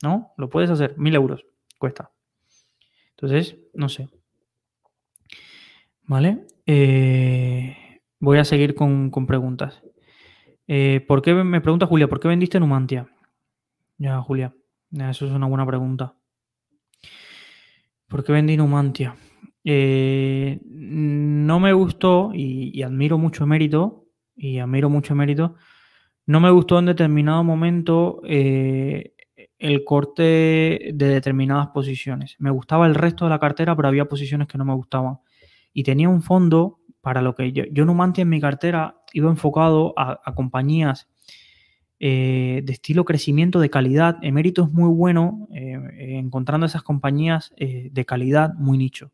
¿No? Lo puedes hacer. Mil euros cuesta. Entonces, no sé. ¿Vale? Eh, voy a seguir con preguntas. Eh, ¿Por qué me pregunta Julia, ¿por qué vendiste Numantia? Ya, Julia, eso es una buena pregunta. ¿Por qué vendí Numantia? Eh, no me gustó y, admiro mucho mérito, y admiro mucho mérito, no me gustó en determinado momento eh, el corte de determinadas posiciones. Me gustaba el resto de la cartera, pero había posiciones que no me gustaban. Y tenía un fondo para lo que yo, yo Numantia en mi cartera iba enfocado a, compañías eh, de estilo crecimiento de calidad. Emérito es muy bueno eh, encontrando esas compañías eh, de calidad muy nicho.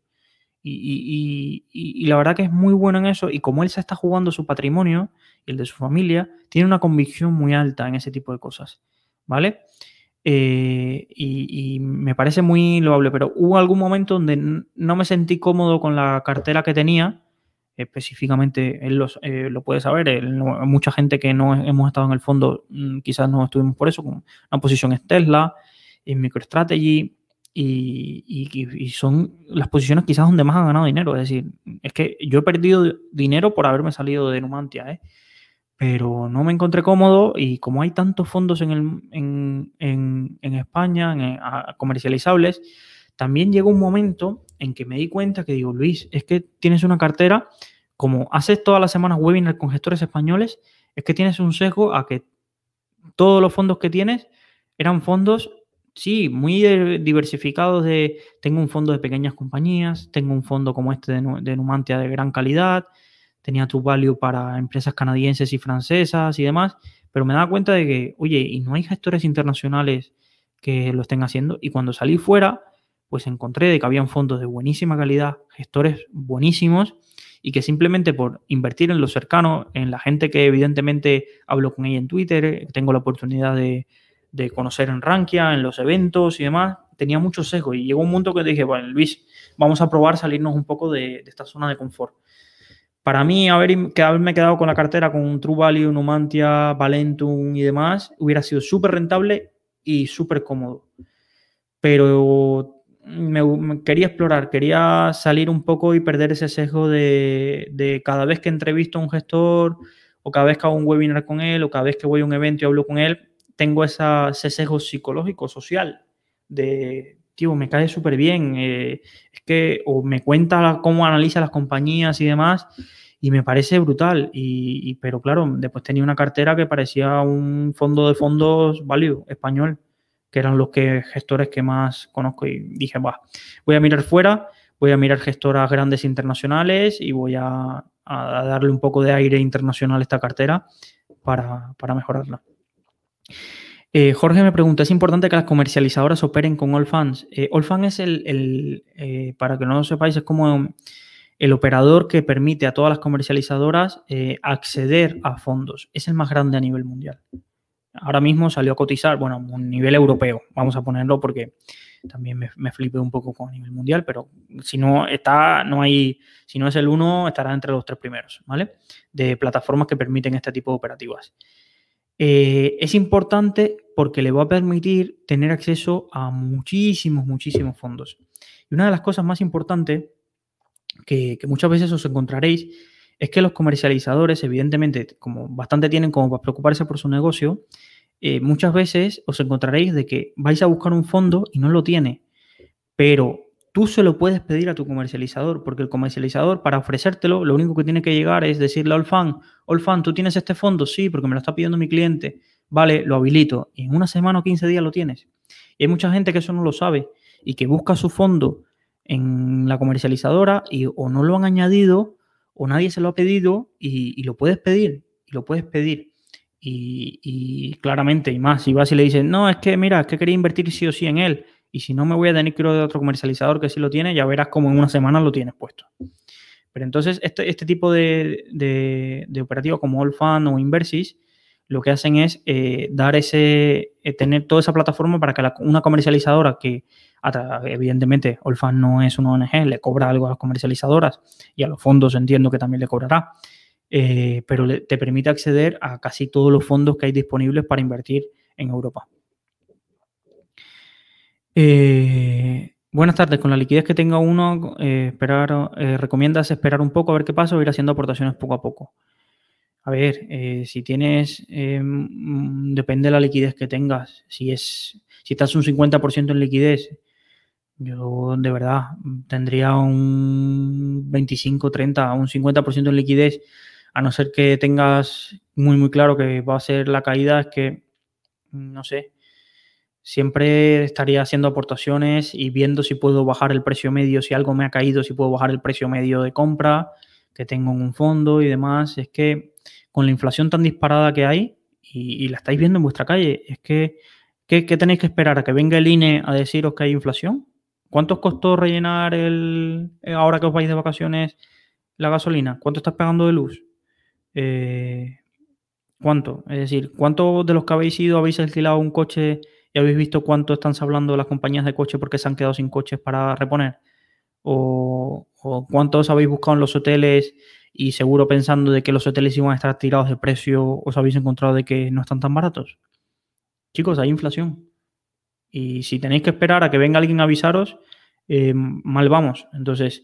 Y, la verdad que es muy bueno en eso. Y como él se está jugando su patrimonio y el de su familia, tiene una convicción muy alta en ese tipo de cosas. ¿Vale? y, me parece muy loable, pero hubo algún momento donde no me sentí cómodo con la cartera que tenía específicamente él eh, lo puede saber. mucha gente que no hemos estado en el fondo, mm, quizás no estuvimos por eso, una posición es Tesla, en MicroStrategy, y, y, son las posiciones quizás donde más han ganado dinero. Es decir, es que yo he perdido dinero por haberme salido de Numantia, ¿eh? pero no me encontré cómodo y como hay tantos fondos en, el, en, en, España, en, comercializables, también llegó un momento en que me di cuenta que digo, Luis, es que tienes una cartera, como haces todas las semanas webinar con gestores españoles, es que tienes un sesgo a que todos los fondos que tienes eran fondos sí, muy diversificados de, tengo un fondo de pequeñas compañías, tengo un fondo como este de, Numantia de gran calidad, tenía True Value para empresas canadienses y francesas y demás, pero me daba cuenta de que, oye, y no hay gestores internacionales que lo estén haciendo, y cuando salí fuera, pues encontré de que habían fondos de buenísima calidad, gestores buenísimos, y que simplemente por invertir en lo cercano, en la gente que evidentemente hablo con ella en Twitter, tengo la oportunidad de, de conocer en Rankia, en los eventos y demás, tenía mucho sesgo y llegó un punto que dije, bueno, Luis, vamos a probar salirnos un poco de, esta zona de confort. Para mí, haber, haberme quedado con la cartera con True Value, Numantia, Valentum y demás, hubiera sido súper rentable y súper cómodo. Pero me, quería explorar, quería salir un poco y perder ese sesgo de, de, cada vez que entrevisto a un gestor o cada vez que hago un webinar con él o cada vez que voy a un evento y hablo con él, tengo ese sesgo psicológico, social, de, tío, me cae súper bien, eh, es que, o me cuenta cómo analiza las compañías y demás, y me parece brutal. Y, pero claro, después tenía una cartera que parecía un fondo de fondos value español, que eran los que, gestores que más conozco, y dije, va, voy a mirar fuera, voy a mirar gestoras grandes internacionales y voy a, darle un poco de aire internacional a esta cartera para, para mejorarla. Eh, Jorge me pregunta, ¿es importante que las comercializadoras operen con Allfans? Eh, Allfans es el, eh, para que no lo sepáis, es como el operador que permite a todas las comercializadoras eh, acceder a fondos. Es el más grande a nivel mundial. Ahora mismo salió a cotizar, bueno, a un nivel europeo, vamos a ponerlo porque también me, me flipé un poco con nivel mundial, pero si no está, no hay, si no es el uno, estará entre los tres primeros, ¿vale? De plataformas que permiten este tipo de operativas. Eh, es importante porque le va a permitir tener acceso a muchísimos, muchísimos fondos. Y una de las cosas más importantes que, muchas veces os encontraréis es que los comercializadores, evidentemente, como bastante tienen como para preocuparse por su negocio, eh, muchas veces os encontraréis de que vais a buscar un fondo y no lo tiene, pero tú se lo puedes pedir a tu comercializador, porque el comercializador, para ofrecértelo, lo único que tiene que llegar es decirle al fan, fan, ¿tú tienes este fondo? Sí, porque me lo está pidiendo mi cliente. Vale, lo habilito. Y en una semana o 15 días lo tienes. Y hay mucha gente que eso no lo sabe y que busca su fondo en la comercializadora y o no lo han añadido o nadie se lo ha pedido y, lo puedes pedir. Y lo puedes pedir. Y, claramente, y más, si vas y le dices, no, es que mira, es que quería invertir sí o sí en él y si no, me voy a tener que ir de otro comercializador que sí lo tiene, ya verás cómo en una semana lo tienes puesto. Pero entonces, este, este tipo de, de, como Allfund o Inversis, lo que hacen es eh, dar ese, eh, tener toda esa plataforma para que una comercializadora que, evidentemente, Allfund no es una ONG, le cobra algo a las comercializadoras y a los fondos entiendo que también le cobrará, eh, pero te permite acceder a casi todos los fondos que hay disponibles para invertir en Europa. Buenas tardes. Con la liquidez que tenga uno, esperar, ¿recomiendas esperar un poco a ver qué pasa o ir haciendo aportaciones poco a poco? A ver, si tienes, mm, depende de la liquidez que tengas. Si es, si estás un 50% en liquidez, yo de verdad tendría un 25, 30, un 50% en liquidez, a no ser que tengas muy, muy claro que va a ser la caída, es que, no sé, siempre estaría haciendo aportaciones y viendo si puedo bajar el precio medio, si algo me ha caído, si puedo bajar el precio medio de compra que tengo en un fondo y demás. Es que con la inflación tan disparada que hay, y, la estáis viendo en vuestra calle, es que ¿qué, tenéis que esperar? ¿A que venga el INE a deciros que hay inflación? ¿Cuánto os costó rellenar el, eh, ahora que os vais de vacaciones la gasolina? ¿Cuánto estás pagando de luz? Eh, ¿Cuánto? Es decir, ¿cuántos de los que habéis ido habéis alquilado un coche ¿Ya habéis visto cuánto están hablando las compañías de coche porque se han quedado sin coches para reponer? ¿O, cuántos habéis buscado en los hoteles y seguro pensando de que los hoteles iban a estar tirados de precio, os habéis encontrado de que no están tan baratos? Chicos, hay inflación. Y si tenéis que esperar a que venga alguien a avisaros, eh, mal vamos. Entonces,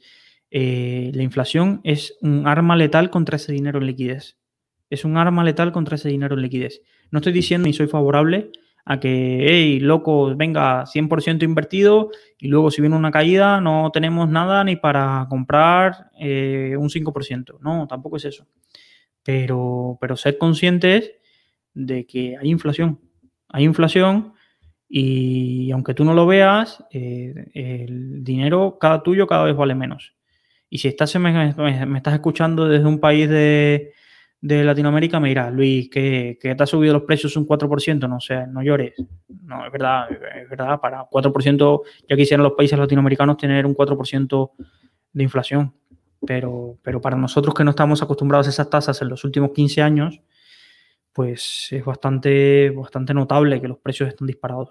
eh, la inflación es un arma letal contra ese dinero en liquidez. Es un arma letal contra ese dinero en liquidez. No estoy diciendo ni soy favorable a que, hey, loco, venga, 100% invertido y luego si viene una caída no tenemos nada ni para comprar eh, un 5%. No, tampoco es eso. Pero, pero ser conscientes de que hay inflación. Hay inflación Y aunque tú no lo veas, eh, el dinero cada tuyo cada vez vale menos. Y si estás, me, me estás escuchando desde un país de, de Latinoamérica, me dirás, Luis, que, que, te ha subido los precios un 4%, no sé, no llores. No, es verdad, es verdad, para 4%, ya quisieran los países latinoamericanos tener un 4% de inflación. Pero, pero para nosotros que no estamos acostumbrados a esas tasas en los últimos 15 años, pues es bastante, bastante notable que los precios estén disparados.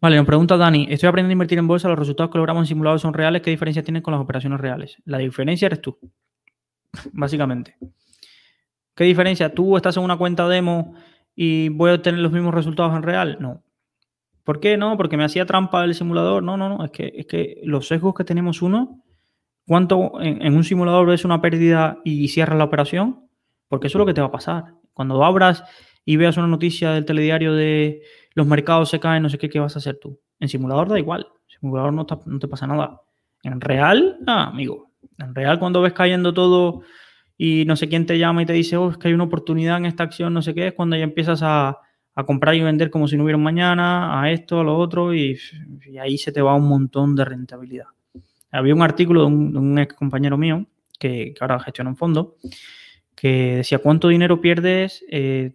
Vale, nos pregunta Dani, estoy aprendiendo a invertir en bolsa, los resultados que logramos simulados son reales, ¿qué diferencia tienen con las operaciones reales? La diferencia eres tú, básicamente. ¿Qué diferencia? ¿Tú estás en una cuenta demo y voy a obtener los mismos resultados en real? No. ¿Por qué no? Porque me hacía trampa el simulador. No, no, no. Es que, es que los sesgos que tenemos uno, ¿cuánto en, un simulador ves una pérdida y cierras la operación? Porque eso es lo que te va a pasar. Cuando abras y veas una noticia del telediario de los mercados se caen, no sé qué, ¿qué vas a hacer tú? En simulador da igual. En simulador no, no te pasa nada. En real, ah, amigo. En real, cuando ves cayendo todo y no sé quién te llama y te dice, oh, es que hay una oportunidad en esta acción, no sé qué, es cuando ya empiezas a, a comprar y vender como si no hubiera mañana, a esto, a lo otro, y, ahí se te va un montón de rentabilidad. Había un artículo de un, ex compañero mío que, ahora gestiona un fondo que decía cuánto dinero pierdes, eh,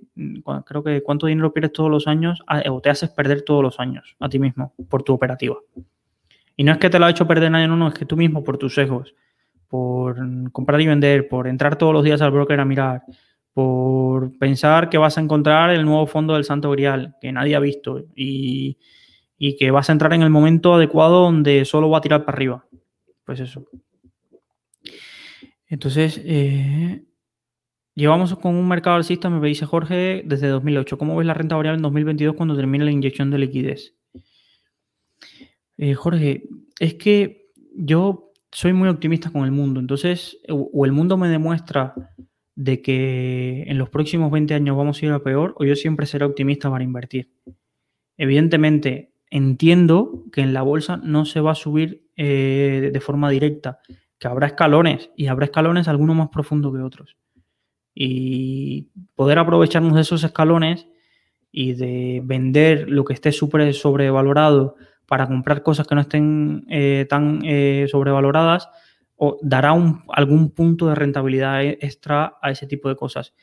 creo que cuánto dinero pierdes todos los años o te haces perder todos los años a ti mismo por tu operativa. Y no es que te lo ha hecho perder nadie, no, no, es que tú mismo por tus sesgos, por comprar y vender, por entrar todos los días al broker a mirar, por pensar que vas a encontrar el nuevo fondo del Santo Grial que nadie ha visto y, y que vas a entrar en el momento adecuado donde solo va a tirar para arriba. Pues eso. Entonces, eh, Llevamos con un mercado alcista, me dice Jorge, desde 2008. ¿Cómo ves la renta variable en 2022 cuando termine la inyección de liquidez? Eh, Jorge, es que yo soy muy optimista con el mundo. Entonces, o el mundo me demuestra de que en los próximos 20 años vamos a ir a peor, o yo siempre seré optimista para invertir. Evidentemente, entiendo que en la bolsa no se va a subir eh, de forma directa, que habrá escalones y habrá escalones algunos más profundos que otros y poder aprovecharnos de esos escalones y de vender lo que esté súper sobrevalorado para comprar cosas que no estén eh, tan eh, sobrevaloradas o dará algún punto de rentabilidad e, extra a ese tipo de cosas.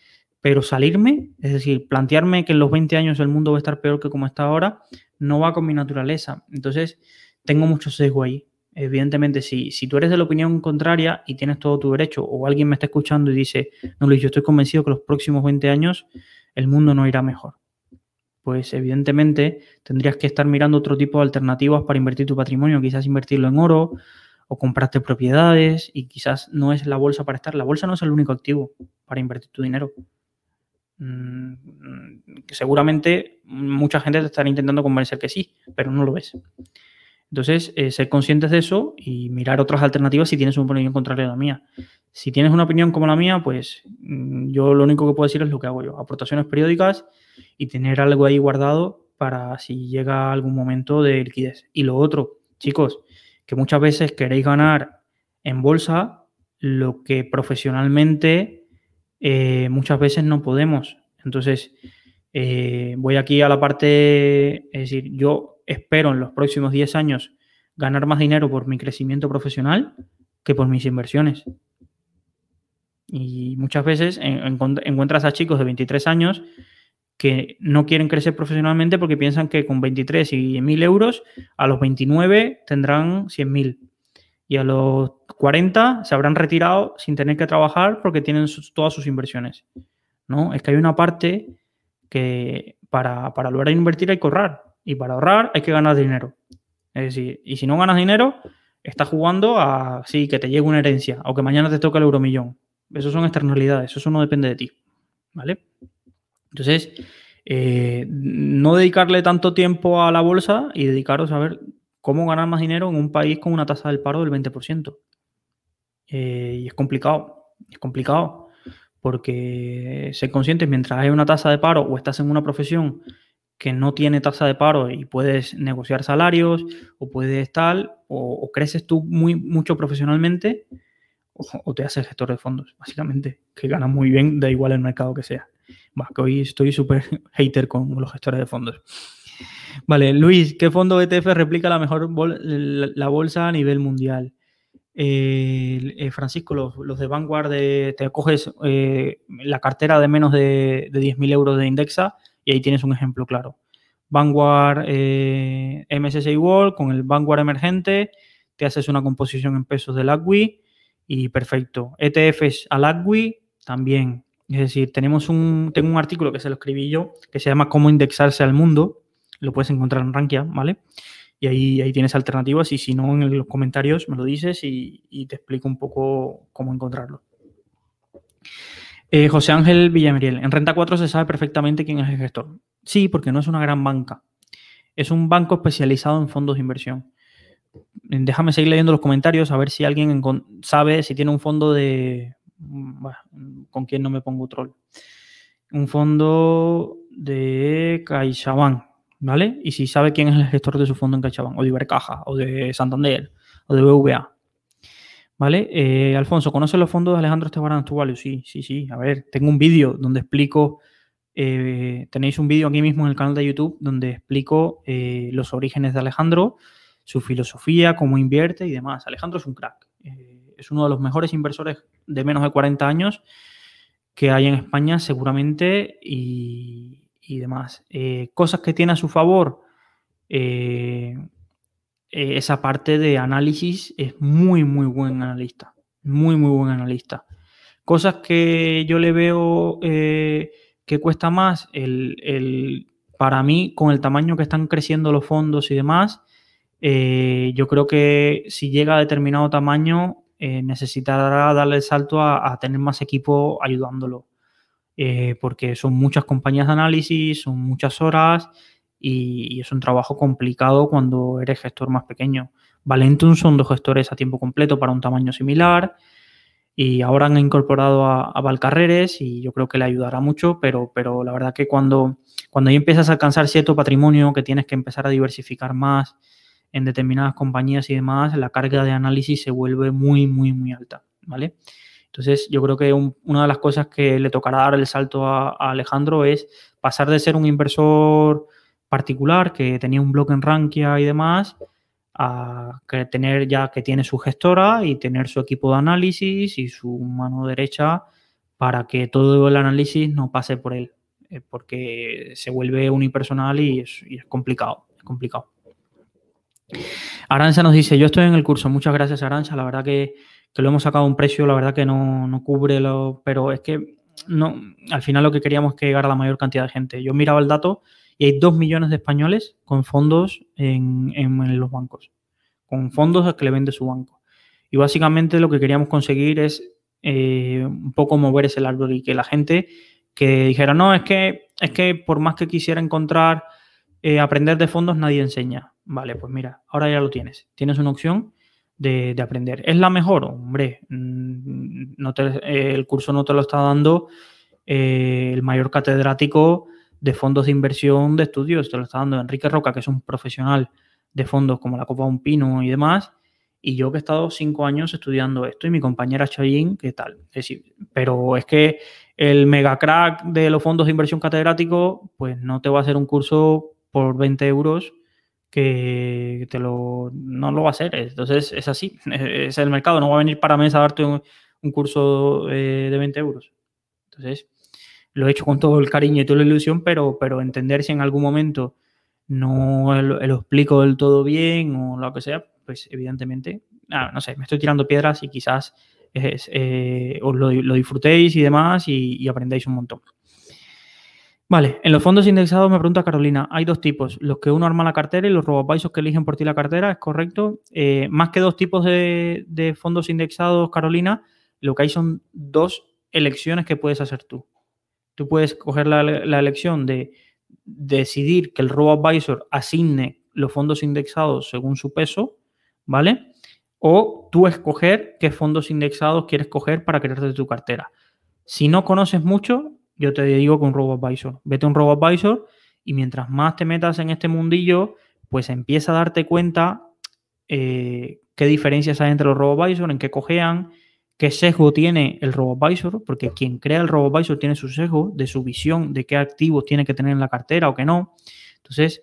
Pero salirme, es decir, plantearme que en los 20 años el mundo va a estar peor que como está ahora, no va con mi naturaleza. Entonces, tengo mucho sesgo ahí. Evidentemente, si, si tú eres de la opinión contraria y tienes todo tu derecho, o alguien me está escuchando y dice, no Luis, yo estoy convencido que los próximos 20 años el mundo no irá mejor. Pues evidentemente tendrías que estar mirando otro tipo de alternativas para invertir tu patrimonio, quizás invertirlo en oro o comprarte propiedades y quizás no es la bolsa para estar. La bolsa no es el único activo para invertir tu dinero. Mm, seguramente mucha gente te estará intentando convencer que sí, pero no lo ves. Entonces, eh, ser conscientes de eso y mirar otras alternativas si tienes una opinión contraria a la mía. Si tienes una opinión como la mía, pues mm, yo lo único que puedo decir es lo que hago yo, aportaciones periódicas y tener algo ahí guardado para si llega algún momento de liquidez. Y lo otro, chicos, que muchas veces queréis ganar en bolsa lo que profesionalmente eh, muchas veces no podemos. Entonces, eh, voy aquí a la parte, es decir, yo espero en los próximos 10 años ganar más dinero por mi crecimiento profesional que por mis inversiones. Y muchas veces encuentras a chicos de 23 años que no quieren crecer profesionalmente porque piensan que con 23 y 1.000 euros, a los 29 tendrán 100.000. Y a los 40 se habrán retirado sin tener que trabajar porque tienen todas sus inversiones. ¿no? Es que hay una parte que para, para lograr invertir hay que ahorrar. Y para ahorrar hay que ganar dinero. Es decir, y si no ganas dinero, estás jugando a sí, que te llegue una herencia o que mañana te toque el euromillón. Eso son externalidades, eso no depende de ti. ¿Vale? Entonces, eh, no dedicarle tanto tiempo a la bolsa y dedicaros a ver cómo ganar más dinero en un país con una tasa del paro del 20%. Eh, y es complicado, es complicado, porque ser conscientes, mientras hay una tasa de paro o estás en una profesión que no tiene tasa de paro y puedes negociar salarios o puedes tal, o, creces tú muy, mucho profesionalmente o, te haces gestor de fondos, básicamente, que ganas muy bien, da igual el mercado que sea. Va, que hoy estoy súper hater con los gestores de fondos. Vale, Luis, ¿qué fondo ETF replica la mejor la bolsa a nivel mundial? Eh, Francisco, los, de Vanguard, te coges eh, la cartera de menos de, de 10.000 euros de Indexa y ahí tienes un ejemplo claro. Vanguard eh, MSCI World con el Vanguard emergente, te haces una composición en pesos del ACWI y perfecto. ETFs al ACWI también. Es decir, tenemos un, tengo un artículo que se lo escribí yo que se llama Cómo indexarse al mundo. Lo puedes encontrar en Rankia, ¿vale? Y ahí, ahí tienes alternativas y si no, en los comentarios me lo dices y, te explico un poco cómo encontrarlo. Eh, José Ángel Villameriel, en Renta 4 se sabe perfectamente quién es el gestor. Sí, porque no es una gran banca. Es un banco especializado en fondos de inversión. Déjame seguir leyendo los comentarios a ver si alguien sabe si tiene un fondo de... con quién no me pongo troll. Un fondo de CaixaBank. ¿vale? Y si sabe quién es el gestor de su fondo en CaixaBank, o de Ibercaja, o de Santander, o de BVA. ¿Vale? Eh, Alfonso, ¿conoces los fondos de Alejandro Esteban Actualio? Sí, sí, sí. A ver, tengo un vídeo donde explico, eh, tenéis un vídeo aquí mismo en el canal de YouTube donde explico eh, los orígenes de Alejandro, su filosofía, cómo invierte y demás. Alejandro es un crack. Es uno de los mejores inversores de menos de 40 años que hay en España seguramente y, y demás. Eh, cosas que tiene a su favor, eh, eh, esa parte de análisis es muy, muy buen analista. Muy, muy buen analista. Cosas que yo le veo que cuesta más, el, para mí, con el tamaño que están creciendo los fondos y demás, yo creo que si llega a determinado tamaño, necesitará darle el salto a tener más equipo ayudándolo. Eh, porque son muchas compañías de análisis, son muchas horas y, es un trabajo complicado cuando eres gestor más pequeño. Valentum son dos gestores a tiempo completo para un tamaño similar y ahora han incorporado a, Valcarreres y yo creo que le ayudará mucho, pero, pero la verdad que cuando, cuando ya empiezas a alcanzar cierto patrimonio, que tienes que empezar a diversificar más en determinadas compañías y demás, la carga de análisis se vuelve muy, muy, muy alta, ¿vale? Entonces, yo creo que una de las cosas que le tocará dar el salto a, Alejandro es pasar de ser un inversor particular que tenía un blog en Rankia y demás, a que tener ya que tiene su gestora y tener su equipo de análisis y su mano derecha para que todo el análisis no pase por él, eh, porque se vuelve unipersonal y y es complicado, es complicado. Aranza nos dice, yo estoy en el curso, muchas gracias Aranza, la verdad que que lo hemos sacado a un precio, la verdad que no, cubre lo, pero es que no, al final lo que queríamos es que llegara la mayor cantidad de gente. Yo miraba el dato y hay dos millones de españoles con fondos en, los bancos, con fondos que le vende su banco. Y básicamente lo que queríamos conseguir es eh, un poco mover ese árbol y que la gente que dijera, no, es que, es que por más que quisiera encontrar, eh, aprender de fondos, nadie enseña. Vale, pues mira, ahora ya lo tienes. Tienes una opción de, aprender. ¿Es la mejor? Hombre, mm, el curso no te lo está dando eh, el mayor catedrático de fondos de inversión de estudios, te lo está dando Enrique Roca, que es un profesional de fondos como la Copa Un Pino y demás, y yo que he estado cinco años estudiando esto, y mi compañera Chayin, ¿qué tal? pero es que el mega crack de los fondos de inversión catedrático, pues no te va a hacer un curso por 20 euros que te lo, no lo va a hacer. Entonces es así, es el mercado, no va a venir para mes a darte un, curso eh, de 20 euros. Entonces lo he hecho con todo el cariño y toda la ilusión, pero, pero entender si en algún momento no lo, explico del todo bien o lo que sea, pues evidentemente, no sé, me estoy tirando piedras y quizás eh, os lo, disfrutéis y demás y, y aprendáis un montón. Vale, en los fondos indexados me pregunta Carolina, hay dos tipos, los que uno arma la cartera y los robo que eligen por ti la cartera, ¿es correcto? Eh, más que dos tipos de, fondos indexados, Carolina, lo que hay son dos elecciones que puedes hacer tú. Tú puedes coger la, elección de decidir que el robo-advisor asigne los fondos indexados según su peso, ¿vale? O tú escoger qué fondos indexados quieres coger para crearte tu cartera. Si no conoces mucho, yo te digo con RoboAdvisor. Vete a un RoboAdvisor y mientras más te metas en este mundillo, pues empieza a darte cuenta eh, qué diferencias hay entre los RoboAdvisor, en qué cojean, qué sesgo tiene el RoboAdvisor, porque quien crea el RoboAdvisor tiene su sesgo de su visión de qué activos tiene que tener en la cartera o qué no. Entonces,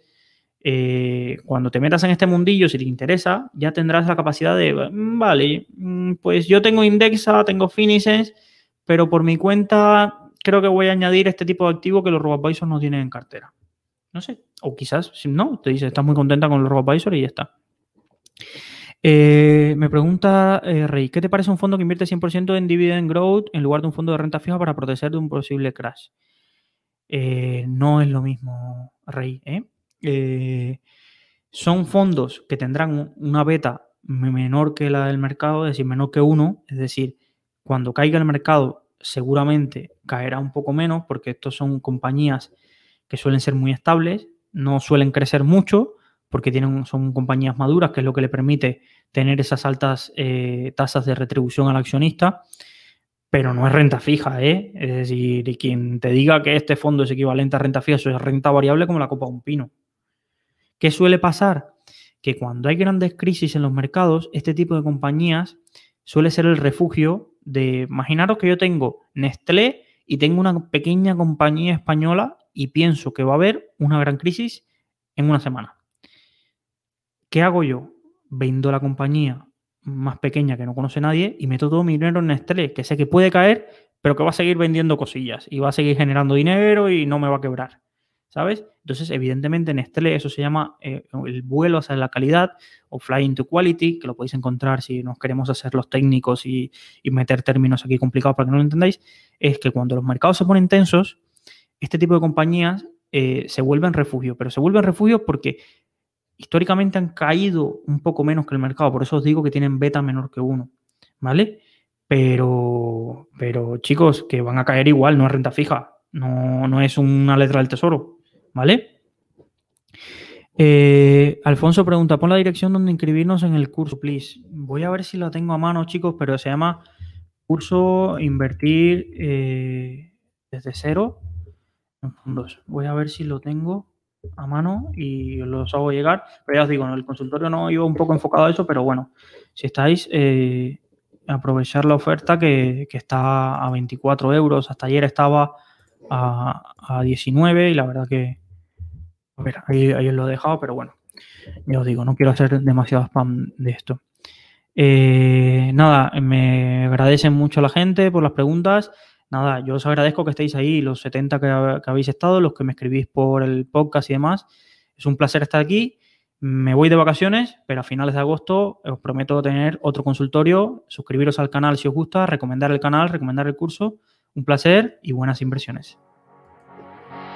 eh, cuando te metas en este mundillo, si te interesa, ya tendrás la capacidad de, mm, vale, mm, pues yo tengo Indexa, tengo Finicens, pero por mi cuenta creo que voy a añadir este tipo de activo que los RoboAdvisor no tienen en cartera. No sé, o quizás, si no, te dice, estás muy contenta con los RoboAdvisor y ya está. Eh, me pregunta eh, Rey, ¿qué te parece un fondo que invierte 100% en dividend growth en lugar de un fondo de renta fija para proteger de un posible crash? no es lo mismo, Rey. ¿eh? Eh, son fondos que tendrán una beta menor que la del mercado, es decir, menor que uno, es decir, cuando caiga el mercado seguramente caerá un poco menos porque estos son compañías que suelen ser muy estables, no suelen crecer mucho porque tienen, son compañías maduras, que es lo que le permite tener esas altas eh, tasas de retribución al accionista, pero no es renta fija, ¿eh? Es decir, quien te diga que este fondo es equivalente a renta fija, es renta variable como la copa de un pino. ¿Qué suele pasar? Que cuando hay grandes crisis en los mercados, este tipo de compañías suele ser el refugio de, imaginaros que yo tengo Nestlé y tengo una pequeña compañía española y pienso que va a haber una gran crisis en una semana. ¿Qué hago yo? Vendo la compañía más pequeña que no conoce nadie y meto todo mi dinero en Nestlé, que sé que puede caer, pero que va a seguir vendiendo cosillas y va a seguir generando dinero y no me va a quebrar. ¿Sabes? Entonces, evidentemente, en Nestlé eso se llama eh, el vuelo hacia la calidad o flying to quality, que lo podéis encontrar si nos queremos hacer los técnicos y, meter términos aquí complicados para que no lo entendáis, es que cuando los mercados se ponen tensos, este tipo de compañías eh, se vuelven refugio, pero se vuelven refugio porque históricamente han caído un poco menos que el mercado, por eso os digo que tienen beta menor que uno, ¿vale? Pero, pero chicos, que van a caer igual, no es renta fija, no, no es una letra del tesoro. ¿Vale? Eh, Alfonso pregunta, pon la dirección donde inscribirnos en el curso, please. Voy a ver si la tengo a mano, chicos, pero se llama curso invertir eh, desde cero en fondos. Voy a ver si lo tengo a mano y los hago llegar. Pero ya os digo, el consultorio no iba un poco enfocado a eso, pero bueno, si estáis, eh, aprovechar la oferta que, está a 24 euros. Hasta ayer estaba a, a 19 y la verdad que, a ver, ahí, os lo he dejado, pero bueno, ya os digo, no quiero hacer demasiado spam de esto. Eh, nada, me agradecen mucho a la gente por las preguntas. Nada, yo os agradezco que estéis ahí, los 70 que, que, habéis estado, los que me escribís por el podcast y demás. Es un placer estar aquí. Me voy de vacaciones, pero a finales de agosto os prometo tener otro consultorio. Suscribiros al canal si os gusta, recomendar el canal, recomendar el curso. Un placer y buenas impresiones.